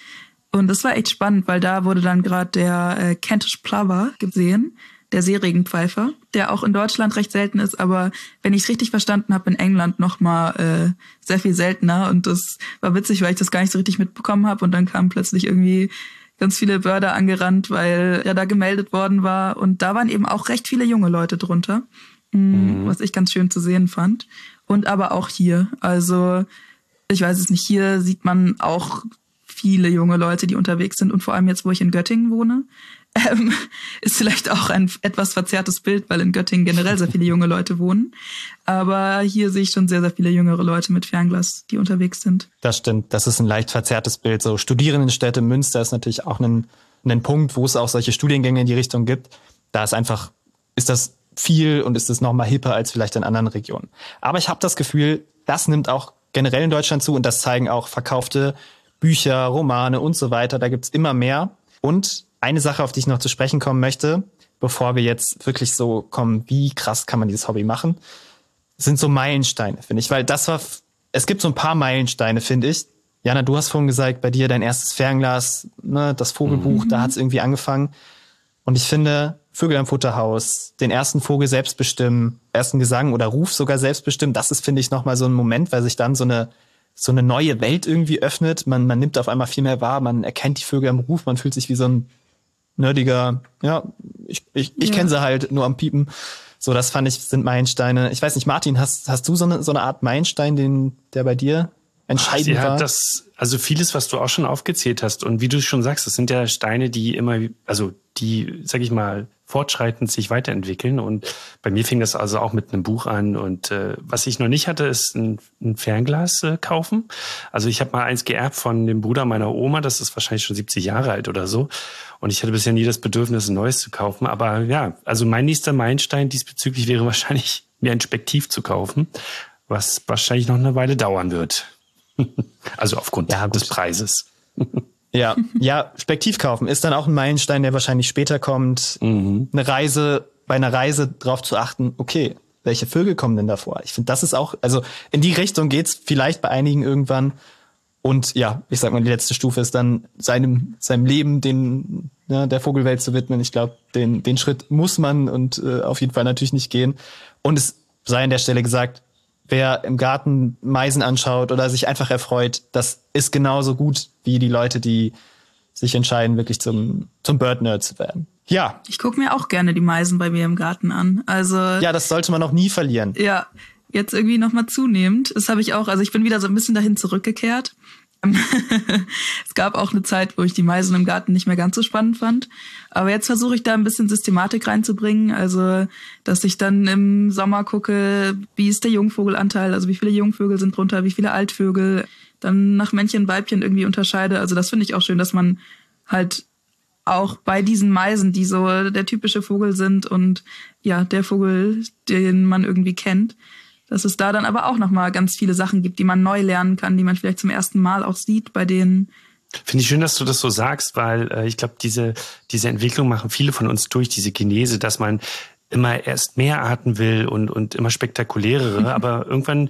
Und das war echt spannend, weil da wurde dann gerade der äh, Kentish Plover gesehen, der Seeregenpfeifer, der auch in Deutschland recht selten ist, aber wenn ich es richtig verstanden habe, in England noch mal äh, sehr viel seltener. Und das war witzig, weil ich das gar nicht so richtig mitbekommen habe. Und dann kamen plötzlich irgendwie ganz viele Börder angerannt, weil er da gemeldet worden war. Und da waren eben auch recht viele junge Leute drunter, mm, mhm. was ich ganz schön zu sehen fand. Und aber auch hier. Also ich weiß es nicht, hier sieht man auch viele junge Leute, die unterwegs sind und vor allem jetzt, wo ich in Göttingen wohne, ähm, ist vielleicht auch ein etwas verzerrtes Bild, weil in Göttingen generell sehr viele junge Leute wohnen. Aber hier sehe ich schon sehr, sehr viele jüngere Leute mit Fernglas, die unterwegs sind. Das stimmt. Das ist ein leicht verzerrtes Bild. So Studierendenstädte Münster ist natürlich auch ein, ein Punkt, wo es auch solche Studiengänge in die Richtung gibt. Da ist einfach, ist das viel und ist es noch mal hipper als vielleicht in anderen Regionen. Aber ich habe das Gefühl, das nimmt auch generell in Deutschland zu und das zeigen auch verkaufte Bücher, Romane und so weiter. Da gibt's immer mehr. Und eine Sache, auf die ich noch zu sprechen kommen möchte, bevor wir jetzt wirklich so kommen, wie krass kann man dieses Hobby machen, sind so Meilensteine, finde ich. Weil das war, es gibt so ein paar Meilensteine, finde ich. Jana, du hast vorhin gesagt, bei dir dein erstes Fernglas, ne, das Vogelbuch, mhm. da hat's irgendwie angefangen. Und ich finde, Vögel am Futterhaus, den ersten Vogel selbst bestimmen, ersten Gesang oder Ruf sogar selbst bestimmen, das ist, finde ich, nochmal so ein Moment, weil sich dann so eine so eine neue Welt irgendwie öffnet. Man, man nimmt auf einmal viel mehr wahr, man erkennt die Vögel am Ruf, man fühlt sich wie so ein, nerdiger, ja, ich, ich, ich Ja. kenne sie halt nur am Piepen. So, das fand ich, sind Meilensteine. Ich weiß nicht, Martin, hast, hast du so eine, so eine Art Meilenstein, den, der bei dir entscheidend Sie war? hat das, also vieles, was du auch schon aufgezählt hast und wie du schon sagst, das sind ja Steine, die immer, also die, sag ich mal, fortschreitend sich weiterentwickeln. Und bei mir fing das also auch mit einem Buch an. Und äh, was ich noch nicht hatte, ist ein, ein Fernglas äh, kaufen. Also ich habe mal eins geerbt von dem Bruder meiner Oma, das ist wahrscheinlich schon 70 Jahre alt oder so. Und ich hatte bisher nie das Bedürfnis, ein neues zu kaufen. Aber ja, also mein nächster Meilenstein diesbezüglich wäre wahrscheinlich, mir ein Spektiv zu kaufen, was wahrscheinlich noch eine Weile dauern wird. Also aufgrund Ja, des Preises. Ja, ja, Spektiv kaufen ist dann auch ein Meilenstein, der wahrscheinlich später kommt. Mhm. Eine Reise, bei einer Reise drauf zu achten, okay, welche Vögel kommen denn davor? Ich finde, das ist auch, also in die Richtung geht's vielleicht bei einigen irgendwann. Und ja, ich sag mal, die letzte Stufe ist dann seinem, seinem Leben, den, ja, der Vogelwelt zu widmen. Ich glaube, den, den Schritt muss man und äh, auf jeden Fall natürlich nicht gehen. Und es sei an der Stelle gesagt, wer im Garten Meisen anschaut oder sich einfach erfreut, das ist genauso gut wie die Leute, die sich entscheiden, wirklich zum, zum Bird-Nerd zu werden. Ja, Ich gucke mir auch gerne die Meisen bei mir im Garten an. Also ja, das sollte man auch nie verlieren. ja, jetzt irgendwie nochmal zunehmend. Das habe ich auch, also ich bin wieder so ein bisschen dahin zurückgekehrt. es gab auch eine Zeit, wo ich die Meisen im Garten nicht mehr ganz so spannend fand. Aber jetzt versuche ich da ein bisschen Systematik reinzubringen. Also, dass ich dann im Sommer gucke, wie ist der Jungvogelanteil, also wie viele Jungvögel sind drunter, wie viele Altvögel, dann nach Männchen, Weibchen irgendwie unterscheide. Also das finde ich auch schön, dass man halt auch bei diesen Meisen, die so der typische Vogel sind und ja, der Vogel, den man irgendwie kennt, dass es da dann aber auch nochmal ganz viele Sachen gibt, die man neu lernen kann, die man vielleicht zum ersten Mal auch sieht bei denen. Finde ich schön, dass du das so sagst, weil äh, ich glaube, diese, diese Entwicklung machen viele von uns durch, diese Genese, dass man immer erst mehr Arten will und, und immer spektakulärere, aber irgendwann,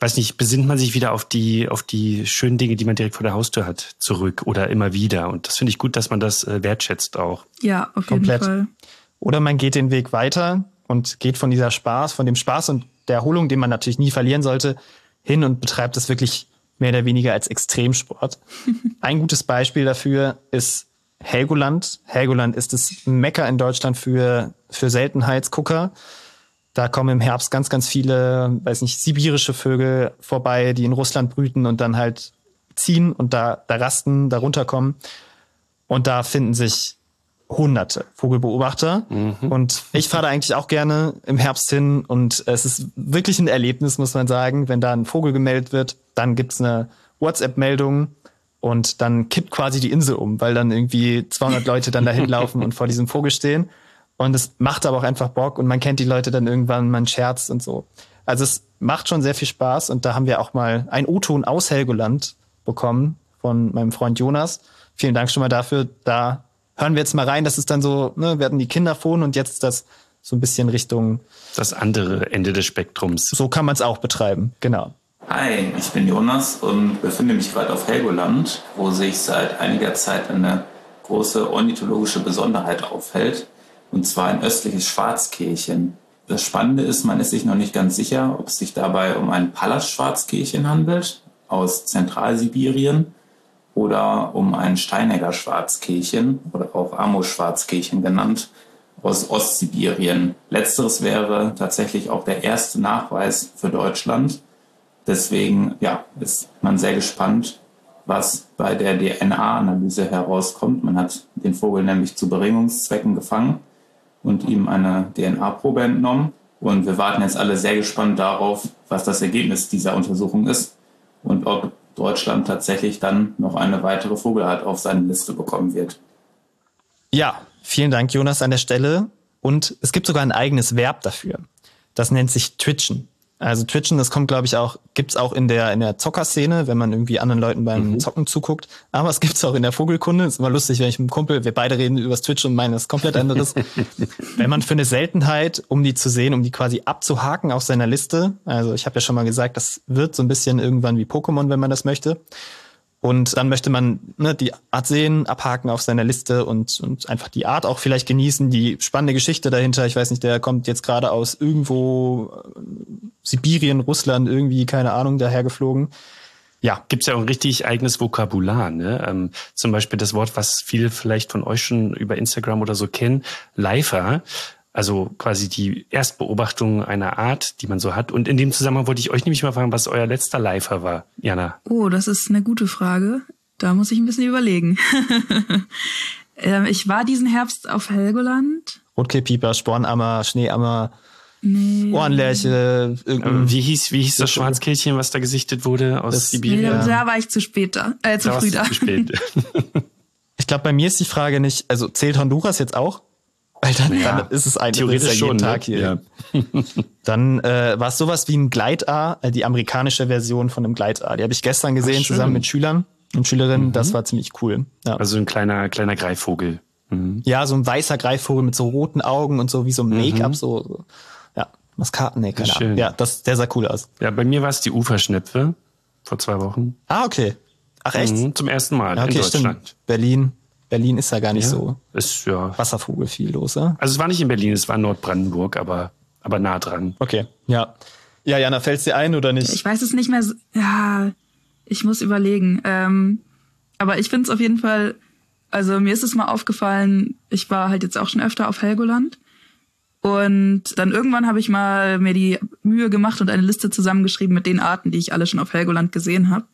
weiß nicht, besinnt man sich wieder auf die, auf die schönen Dinge, die man direkt vor der Haustür hat, zurück oder immer wieder. Und das finde ich gut, dass man das äh, wertschätzt auch. Ja, auf Komplett. jeden Fall. Oder man geht den Weg weiter und geht von dieser Spaß, von dem Spaß und der Erholung, den man natürlich nie verlieren sollte, hin und betreibt es wirklich mehr oder weniger als Extremsport. Ein gutes Beispiel dafür ist Helgoland. Helgoland ist das Mecker in Deutschland für, für Seltenheitsgucker. Da kommen im Herbst ganz, ganz viele, weiß nicht, sibirische Vögel vorbei, die in Russland brüten und dann halt ziehen und da, da rasten, da runterkommen. Und da finden sich hunderte Vogelbeobachter. Und ich fahre da eigentlich auch gerne im Herbst hin. Und es ist wirklich ein Erlebnis, muss man sagen. Wenn da ein Vogel gemeldet wird, dann gibt's eine WhatsApp-Meldung und dann kippt quasi die Insel um, weil dann irgendwie 200 Leute dann dahin laufen und vor diesem Vogel stehen. Und es macht aber auch einfach Bock und man kennt die Leute dann irgendwann, man scherzt und so. Also es macht schon sehr viel Spaß und da haben wir auch mal ein O-Ton aus Helgoland bekommen von meinem Freund Jonas. Vielen Dank schon mal dafür. Da hören wir jetzt mal rein. Das ist dann so, ne, wir hatten die Kinderphone und jetzt das so ein bisschen Richtung, Das andere Ende des Spektrums. so kann man es auch betreiben. Genau. Hi, ich bin Jonas und befinde mich gerade auf Helgoland, wo sich seit einiger Zeit eine große ornithologische Besonderheit aufhält, und zwar ein östliches Schwarzkehlchen. Das Spannende ist, man ist sich noch nicht ganz sicher, ob es sich dabei um ein Pallas-Schwarzkehlchen handelt aus Zentralsibirien oder um ein Steinegger Schwarzkehlchen oder auch Amo-Schwarzkehlchen genannt aus Ostsibirien. Letzteres wäre tatsächlich auch der erste Nachweis für Deutschland. Deswegen ja, ist man sehr gespannt, was bei der DNA-Analyse herauskommt. Man hat den Vogel nämlich zu Beringungszwecken gefangen und ihm eine DNA-Probe entnommen. Und wir warten jetzt alle sehr gespannt darauf, was das Ergebnis dieser Untersuchung ist und ob Deutschland tatsächlich dann noch eine weitere Vogelart auf seine Liste bekommen wird. Ja, vielen Dank, Jonas, an der Stelle. Und es gibt sogar ein eigenes Verb dafür. Das nennt sich Twitchen. Also Twitchen, das kommt, glaube ich, auch, gibt's auch in der, in der Zockerszene, wenn man irgendwie anderen Leuten beim Zocken zuguckt. Aber es gibt's auch in der Vogelkunde. Ist immer lustig, wenn ich mit einem Kumpel, wir beide reden über das Twitchen und meinen das komplett anderes. wenn man für eine Seltenheit, um die zu sehen, um die quasi abzuhaken auf seiner Liste, also ich habe ja schon mal gesagt, das wird so ein bisschen irgendwann wie Pokémon, wenn man das möchte. Und dann möchte man ne, die Art sehen, abhaken auf seiner Liste und, und einfach die Art auch vielleicht genießen, die spannende Geschichte dahinter. Ich weiß nicht, der kommt jetzt gerade aus irgendwo äh, Sibirien, Russland, irgendwie, keine Ahnung, daher geflogen. Ja. Gibt's ja auch ein richtig eigenes Vokabular. Ne? Ähm, zum Beispiel das Wort, was viele vielleicht von euch schon über Instagram oder so kennen, Lifer. Also quasi die Erstbeobachtung einer Art, die man so hat. Und in dem Zusammenhang wollte ich euch nämlich mal fragen, was euer letzter Lifer war, Jana. Oh, das ist eine gute Frage. Da muss ich ein bisschen überlegen. ähm, ich war diesen Herbst auf Helgoland. Rotkehlpieper, Spornammer, Schneeammer, Nee. Ohrenlerche, Ähm, Wie hieß, wie hieß das Schwarzkehlchen, was da gesichtet wurde aus Das- Nee, Sibirien? da, da war ich zu spät da. Äh, zu Da früh da. zu spät. Ich glaube, bei mir ist die Frage nicht, also zählt Honduras jetzt auch? Weil dann, Ja, dann ist es ein theoretisch ja schon, ne? Tag hier. Ja. Dann äh, war es sowas wie ein Gleitaar, äh, die amerikanische Version von einem Gleitaar. Die habe ich gestern gesehen, schön. zusammen mit Schülern und Schülerinnen. Das war ziemlich cool. Ja. Also ein kleiner, kleiner Greifvogel. Mhm. ja, so ein weißer Greifvogel mit so roten Augen und so wie so ein Make-up, so, so, ja, Maskaten, nee, keine Ja, Ahnung. schön. Ja, das, der sah cool aus. Ja, bei mir war es die Uferschnepfe vor zwei Wochen. Ah, okay. Ach, echt? Mhm, zum ersten Mal Ja, in okay, Deutschland. stimmt. Berlin. Berlin ist ja gar nicht Ja, so Ist, ja. Wasservogel viel los, oder? Also es war nicht in Berlin, es war in Nordbrandenburg, aber, aber nah dran. Okay, ja. Ja, Jana, fällt's dir ein oder nicht? Ich weiß es nicht mehr. so- Ja, ich muss überlegen. Ähm, aber ich finde es auf jeden Fall, also mir ist es mal aufgefallen, ich war halt jetzt auch schon öfter auf Helgoland. Und dann irgendwann habe ich mal mir die Mühe gemacht und eine Liste zusammengeschrieben mit den Arten, die ich alle schon auf Helgoland gesehen habe.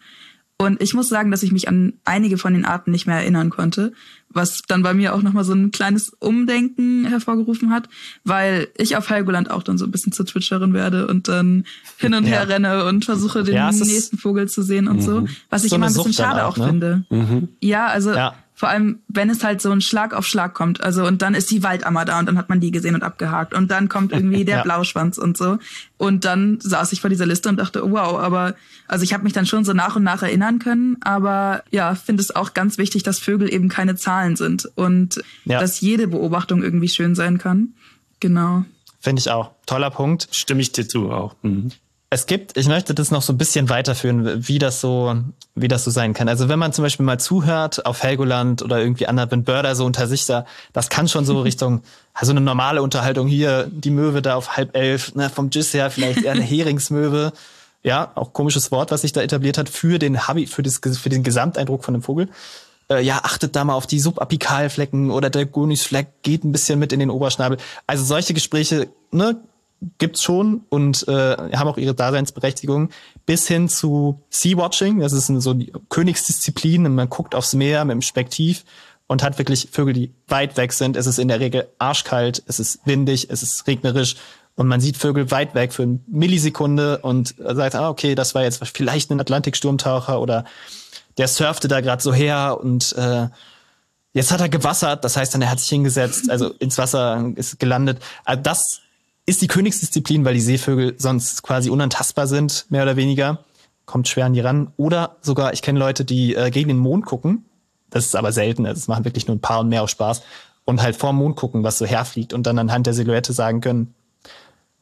Und ich muss sagen, dass ich mich an einige von den Arten nicht mehr erinnern konnte, was dann bei mir auch nochmal so ein kleines Umdenken hervorgerufen hat, weil ich auf Helgoland auch dann so ein bisschen zur Twitcherin werde und dann hin und Ja. her renne und versuche, den Ja, nächsten Vogel zu sehen und so, was ich So immer ein bisschen schade auch, ne? finde. Ja, also Ja. Vor allem, wenn es halt so ein Schlag auf Schlag kommt, also und dann ist die Waldammer da und dann hat man die gesehen und abgehakt und dann kommt irgendwie der Ja. Blauschwanz und so und dann saß ich vor dieser Liste und dachte, wow, aber also ich habe mich dann schon so nach und nach erinnern können, aber ja, finde es auch ganz wichtig, dass Vögel eben keine Zahlen sind und Ja. dass jede Beobachtung irgendwie schön sein kann. Genau. Finde ich auch. Toller Punkt. Stimme ich dir zu auch. Mhm. Es gibt, ich möchte das noch so ein bisschen weiterführen, wie das so, wie das so sein kann. Also wenn man zum Beispiel mal zuhört auf Helgoland oder irgendwie anderen wenn Börder so unter sich da, das kann schon so Richtung, also eine normale Unterhaltung hier, die Möwe da auf halb elf, ne, vom Giss her vielleicht eher eine Heringsmöwe. Ja, auch komisches Wort, was sich da etabliert hat für den Habi, für, das, für den Gesamteindruck von dem Vogel. Äh, ja, achtet da mal auf die Subapikalflecken oder der Gonisfleck geht ein bisschen mit in den Oberschnabel. Also solche Gespräche, ne, gibt's schon und äh, haben auch ihre Daseinsberechtigung bis hin zu Sea-Watching. Das ist so die Königsdisziplin. Man guckt aufs Meer mit dem Spektiv und hat wirklich Vögel, die weit weg sind. Es ist in der Regel arschkalt, es ist windig, es ist regnerisch und man sieht Vögel weit weg für eine Millisekunde und sagt, ah, okay, das war jetzt vielleicht ein Atlantiksturmtaucher oder der surfte da gerade so her und äh, jetzt hat er gewassert, das heißt dann, er hat sich hingesetzt, also ins Wasser ist gelandet. Also das ist die Königsdisziplin, weil die Seevögel sonst quasi unantastbar sind, mehr oder weniger. Kommt schwer an die ran. Oder sogar, ich kenne Leute, die äh, gegen den Mond gucken. Das ist aber selten. Das machen wirklich nur ein paar und mehr auf Spaß. Und halt vorm Mond gucken, was so herfliegt und dann anhand der Silhouette sagen können,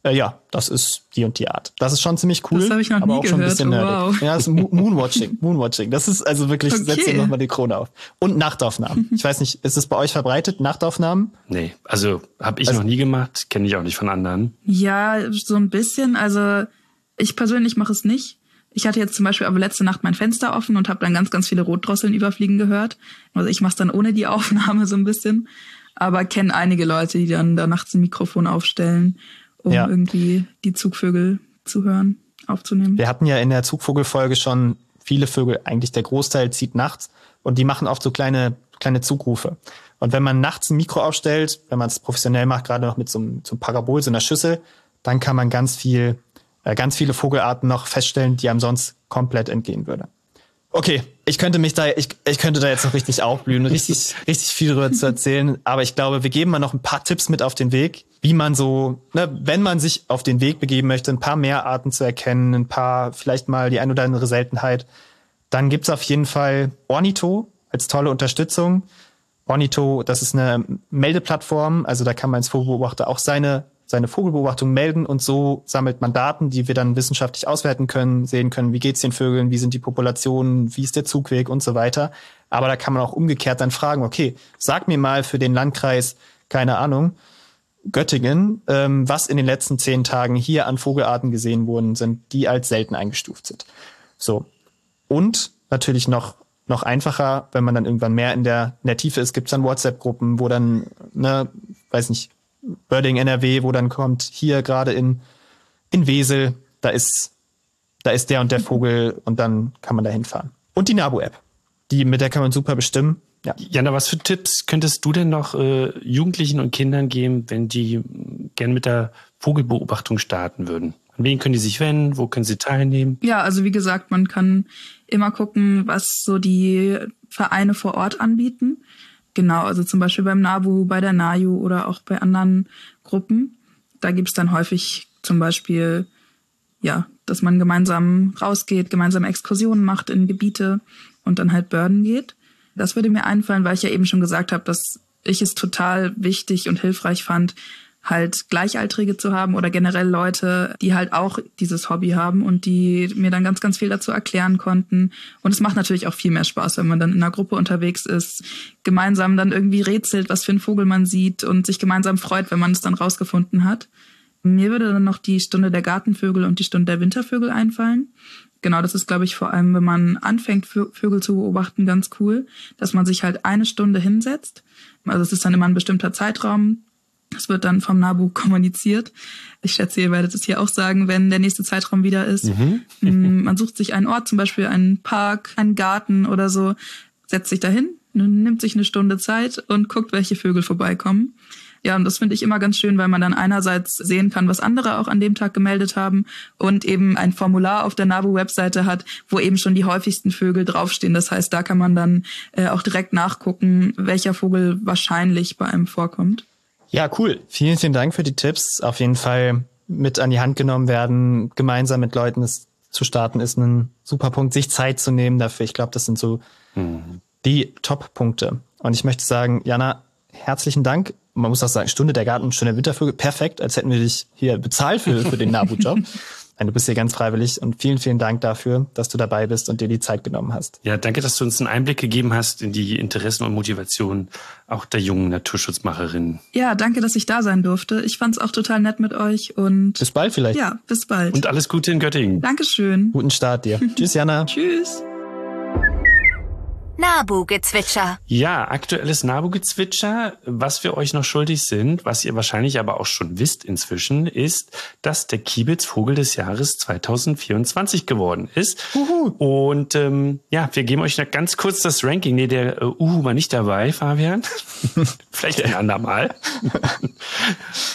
äh, ja, das ist die und die Art. Das ist schon ziemlich cool. Das habe ich noch aber nie auch schon ein gehört. bisschen nerdig. wow. Ja, das ist Mo- Moonwatching. Moonwatching. Das ist also wirklich, Okay. setzt dir nochmal die Krone auf. Und Nachtaufnahmen. Ich weiß nicht, ist es bei euch verbreitet, Nachtaufnahmen? Nee, also habe ich Also- noch nie gemacht, kenne ich auch nicht von anderen. Ja, so ein bisschen. Also ich persönlich mache es nicht. Ich hatte jetzt zum Beispiel aber letzte Nacht mein Fenster offen und habe dann ganz, ganz viele Rotdrosseln überfliegen gehört. Also ich mache dann ohne die Aufnahme so ein bisschen. Aber kenne einige Leute, die dann da nachts ein Mikrofon aufstellen, um Ja. irgendwie die Zugvögel zu hören, aufzunehmen. Wir hatten ja in der Zugvogelfolge schon viele Vögel, eigentlich der Großteil zieht nachts und die machen oft so kleine, kleine Zugrufe. Und wenn man nachts ein Mikro aufstellt, wenn man es professionell macht, gerade noch mit so einem, so einem Parabol, so einer Schüssel, dann kann man ganz viel, äh, ganz viele Vogelarten noch feststellen, die einem sonst komplett entgehen würde. Okay, ich könnte mich da, ich, ich könnte da jetzt noch richtig aufblühen, richtig, richtig viel darüber zu erzählen. Aber ich glaube, wir geben mal noch ein paar Tipps mit auf den Weg, wie man so, ne, wenn man sich auf den Weg begeben möchte, ein paar mehr Arten zu erkennen, ein paar, vielleicht mal die ein oder andere Seltenheit. Dann gibt's auf jeden Fall Ornito als tolle Unterstützung. Ornito, das ist eine Meldeplattform, also da kann man als Vogelbeobachter auch seine, seine Vogelbeobachtung melden und so sammelt man Daten, die wir dann wissenschaftlich auswerten können, sehen können, wie geht's den Vögeln, wie sind die Populationen, wie ist der Zugweg und so weiter. Aber da kann man auch umgekehrt dann fragen, okay, sag mir mal für den Landkreis, keine Ahnung, Göttingen, ähm, was in den letzten zehn Tagen hier an Vogelarten gesehen wurden, sind, die als selten eingestuft sind. So. Und natürlich noch, noch einfacher, wenn man dann irgendwann mehr in der, in der Tiefe ist, gibt's dann WhatsApp-Gruppen, wo dann, ne, weiß nicht, Birding NRW, wo dann kommt, hier gerade in, in Wesel, da ist, da ist der und der Vogel und dann kann man da hinfahren. Und die Nabu-App. Die, mit der kann man super bestimmen. Ja. Jana, was für Tipps könntest du denn noch äh, Jugendlichen und Kindern geben, wenn die gern mit der Vogelbeobachtung starten würden? An wen können die sich wenden? Wo können sie teilnehmen? Ja, also wie gesagt, man kann immer gucken, was so die Vereine vor Ort anbieten. Genau, also zum Beispiel beim NABU, bei der NAJU oder auch bei anderen Gruppen. Da gibt's dann häufig zum Beispiel, ja, dass man gemeinsam rausgeht, gemeinsam Exkursionen macht in Gebiete und dann halt Börden geht. Das würde mir einfallen, weil ich ja eben schon gesagt habe, dass ich es total wichtig und hilfreich fand, halt Gleichaltrige zu haben oder generell Leute, die halt auch dieses Hobby haben und die mir dann ganz, ganz viel dazu erklären konnten. Und es macht natürlich auch viel mehr Spaß, wenn man dann in einer Gruppe unterwegs ist, gemeinsam dann irgendwie rätselt, was für einen Vogel man sieht und sich gemeinsam freut, wenn man es dann rausgefunden hat. Mir würde dann noch die Stunde der Gartenvögel und die Stunde der Wintervögel einfallen. Genau, das ist, glaube ich, vor allem, wenn man anfängt, Vögel zu beobachten, ganz cool, dass man sich halt eine Stunde hinsetzt. Also es ist dann immer ein bestimmter Zeitraum, das wird dann vom NABU kommuniziert. Ich schätze, ihr werdet es hier auch sagen, wenn der nächste Zeitraum wieder ist. Mhm. Mm, man sucht sich einen Ort, zum Beispiel einen Park, einen Garten oder so, setzt sich dahin, nimmt sich eine Stunde Zeit und guckt, welche Vögel vorbeikommen. Ja, und das finde ich immer ganz schön, weil man dann einerseits sehen kann, was andere auch an dem Tag gemeldet haben und eben ein Formular auf der NABU-Webseite hat, wo eben schon die häufigsten Vögel draufstehen. Das heißt, da kann man dann äh, auch direkt nachgucken, welcher Vogel wahrscheinlich bei einem vorkommt. Ja, cool. Vielen, vielen Dank für die Tipps. Auf jeden Fall mit an die Hand genommen werden, gemeinsam mit Leuten es zu starten, ist ein super Punkt, sich Zeit zu nehmen dafür. Ich glaube, das sind so mhm. die Top-Punkte. Und ich möchte sagen, Jana, herzlichen Dank. Man muss auch sagen, Stunde der Garten, Stunde Wintervögel, perfekt, als hätten wir dich hier bezahlt für, für den Nabu-Job. Nein, du bist hier ganz freiwillig und vielen, vielen Dank dafür, dass du dabei bist und dir die Zeit genommen hast. Ja, danke, dass du uns einen Einblick gegeben hast in die Interessen und Motivationen auch der jungen Naturschutzmacherinnen. Ja, danke, dass ich da sein durfte. Ich fand es auch total nett mit euch und bis bald vielleicht. Ja, bis bald. Und alles Gute in Göttingen. Dankeschön. Guten Start dir. Tschüss, Jana. Tschüss. Nabu-Gezwitscher. Ja, aktuelles Nabu-Gezwitscher. Was wir euch noch schuldig sind, was ihr wahrscheinlich aber auch schon wisst inzwischen, ist, dass der Kiebitz Vogel des Jahres 2024 geworden ist. Uhu. Und ähm, ja, wir geben euch noch ganz kurz das Ranking. Nee, der äh, Uhu war nicht dabei, Fabian. Vielleicht ein andermal.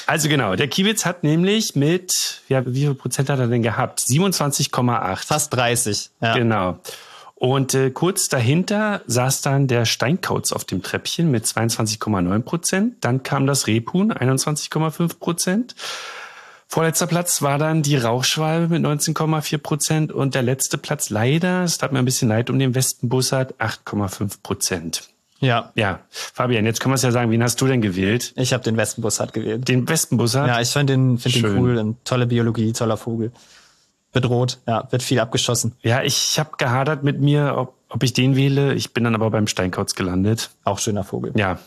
also genau, der Kiebitz hat nämlich mit, ja, wie viel Prozent hat er denn gehabt? 27,8. Fast 30. Ja. Genau. Und äh, kurz dahinter saß dann der Steinkauz auf dem Treppchen mit 22,9 Prozent. Dann kam das Rebhuhn, 21,5 Prozent. Vorletzter Platz war dann die Rauchschwalbe mit 19,4 Prozent und der letzte Platz leider, es tat mir ein bisschen leid um den Westenbussard, 8,5 Prozent. Ja. Ja. Fabian, jetzt können wir es ja sagen, wen hast du denn gewählt? Ich habe den Westenbussard gewählt. Den Westenbussard? Ja, ich fand den, find den cool und tolle Biologie, toller Vogel bedroht. Ja, wird viel abgeschossen. Ja, ich habe gehadert mit mir, ob, ob ich den wähle. Ich bin dann aber beim Steinkauz gelandet. Auch schöner Vogel. Ja.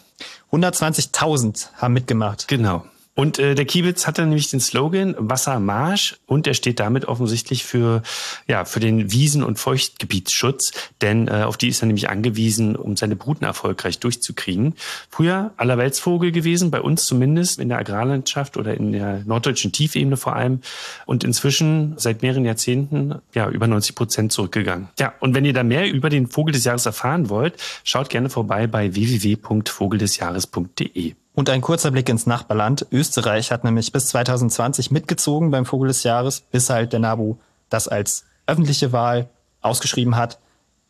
120.000 haben mitgemacht. Genau. Und äh, der Kiebitz hatte nämlich den Slogan Wassermarsch und er steht damit offensichtlich für ja für den Wiesen- und Feuchtgebietsschutz, denn äh, auf die ist er nämlich angewiesen, um seine Bruten erfolgreich durchzukriegen. Früher allerweltsvogel gewesen, bei uns zumindest in der Agrarlandschaft oder in der norddeutschen Tiefebene vor allem und inzwischen seit mehreren Jahrzehnten ja über 90 Prozent zurückgegangen. Ja, und wenn ihr da mehr über den Vogel des Jahres erfahren wollt, schaut gerne vorbei bei www.vogeldesjahres.de. Und ein kurzer Blick ins Nachbarland. Österreich hat nämlich bis 2020 mitgezogen beim Vogel des Jahres, bis halt der NABU das als öffentliche Wahl ausgeschrieben hat.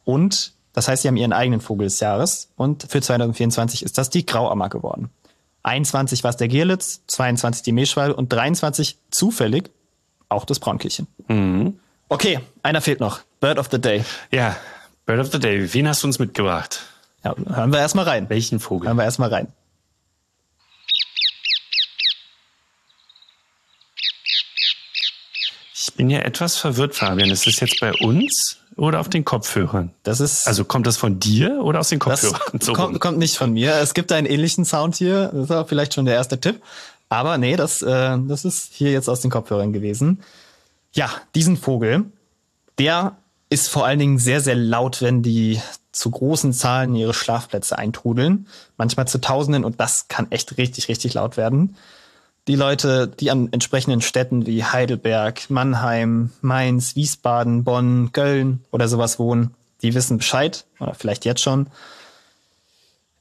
Und das heißt, sie haben ihren eigenen Vogel des Jahres. Und für 2024 ist das die Grauammer geworden. 21 war es der Gierlitz, 22 die Meschwal und 23 zufällig auch das Braunkehlchen. Mhm. Okay, einer fehlt noch. Bird of the Day. Ja, Bird of the Day. Wen hast du uns mitgebracht? Ja, hören wir erstmal rein. Welchen Vogel? Hören wir erstmal rein. Bin ja etwas verwirrt, Fabian. Ist das jetzt bei uns oder auf den Kopfhörern? Das ist. Also kommt das von dir oder aus den Kopfhörern? Das so kommt, kommt, nicht von mir. Es gibt einen ähnlichen Sound hier. Das war vielleicht schon der erste Tipp. Aber nee, das, äh, das ist hier jetzt aus den Kopfhörern gewesen. Ja, diesen Vogel, der ist vor allen Dingen sehr, sehr laut, wenn die zu großen Zahlen ihre Schlafplätze eintrudeln. Manchmal zu Tausenden und das kann echt richtig, richtig laut werden. Die Leute, die an entsprechenden Städten wie Heidelberg, Mannheim, Mainz, Wiesbaden, Bonn, Köln oder sowas wohnen, die wissen Bescheid oder vielleicht jetzt schon.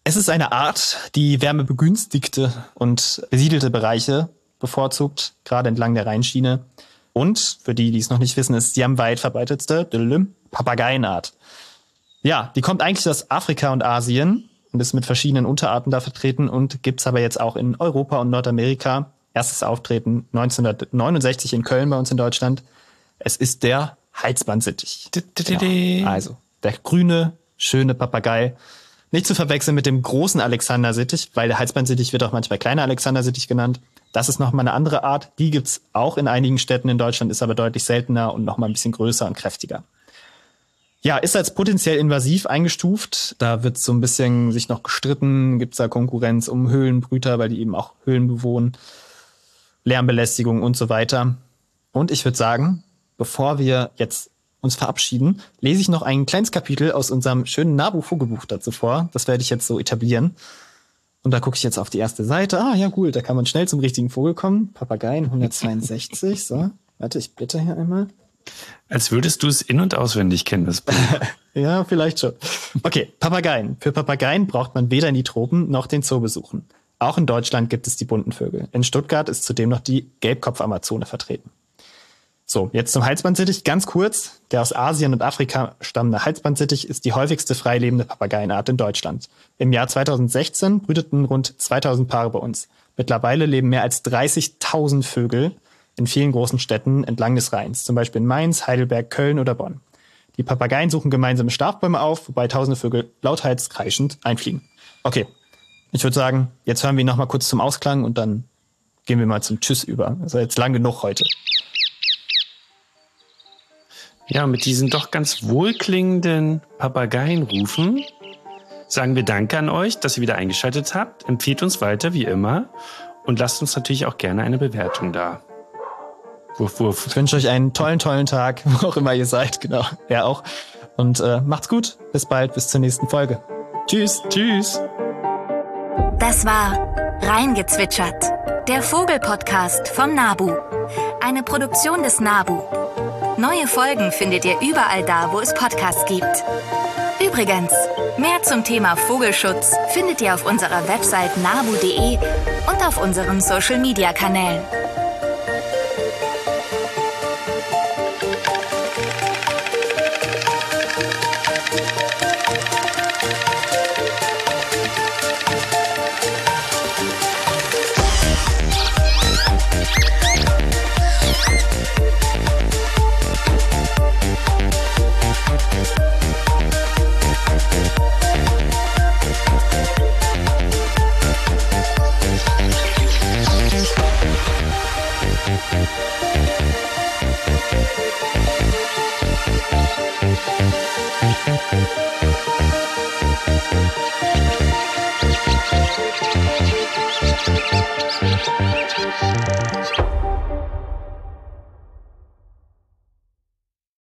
Es ist eine Art, die wärmebegünstigte und besiedelte Bereiche bevorzugt, gerade entlang der Rheinschiene. Und für die, die es noch nicht wissen, ist die am weit verbreitetste Papageienart. Ja, die kommt eigentlich aus Afrika und Asien und ist mit verschiedenen Unterarten da vertreten und gibt's aber jetzt auch in Europa und Nordamerika. Erstes Auftreten 1969 in Köln bei uns in Deutschland. Es ist der Halsbandsittich. Genau. Also der grüne, schöne Papagei. Nicht zu verwechseln mit dem großen Alexander-Sittich, weil der Halsbandsittich wird auch manchmal kleiner Alexander-Sittich genannt. Das ist nochmal eine andere Art. Die gibt's auch in einigen Städten in Deutschland, ist aber deutlich seltener und nochmal ein bisschen größer und kräftiger. Ja, ist als potenziell invasiv eingestuft. Da wird so ein bisschen sich noch gestritten. Gibt's da Konkurrenz um Höhlenbrüter, weil die eben auch Höhlen bewohnen. Lärmbelästigung und so weiter. Und ich würde sagen, bevor wir jetzt uns verabschieden, lese ich noch ein kleines Kapitel aus unserem schönen Nabu-Vogelbuch dazu vor. Das werde ich jetzt so etablieren. Und da gucke ich jetzt auf die erste Seite. Ah, ja, gut, da kann man schnell zum richtigen Vogel kommen. Papageien 162. so, warte, ich bitte hier einmal. Als würdest du es in- und auswendig kennen, das Buch. ja, vielleicht schon. Okay, Papageien. Für Papageien braucht man weder in die Tropen noch den Zoo besuchen. Auch in Deutschland gibt es die bunten Vögel. In Stuttgart ist zudem noch die Gelbkopf-Amazone vertreten. So, jetzt zum Halsbandsittich. Ganz kurz. Der aus Asien und Afrika stammende Halsbandsittich ist die häufigste freilebende Papageienart in Deutschland. Im Jahr 2016 brüteten rund 2000 Paare bei uns. Mittlerweile leben mehr als 30.000 Vögel in vielen großen Städten entlang des Rheins, zum Beispiel in Mainz, Heidelberg, Köln oder Bonn. Die Papageien suchen gemeinsame Schlafbäume auf, wobei tausende Vögel lauthals kreischend einfliegen. Okay, ich würde sagen, jetzt hören wir ihn noch mal kurz zum Ausklang und dann gehen wir mal zum Tschüss über. Also jetzt lang genug heute. Ja, mit diesen doch ganz wohlklingenden Papageienrufen sagen wir Danke an euch, dass ihr wieder eingeschaltet habt. Empfehlt uns weiter, wie immer. Und lasst uns natürlich auch gerne eine Bewertung da. Wurf, wurf. Ich wünsche euch einen tollen, tollen Tag, wo auch immer ihr seid. Genau, ja auch. Und äh, macht's gut. Bis bald, bis zur nächsten Folge. Tschüss. Tschüss. Das war Reingezwitschert, der Vogelpodcast vom Nabu. Eine Produktion des Nabu. Neue Folgen findet ihr überall da, wo es Podcasts gibt. Übrigens, mehr zum Thema Vogelschutz findet ihr auf unserer Website nabu.de und auf unseren Social-Media-Kanälen.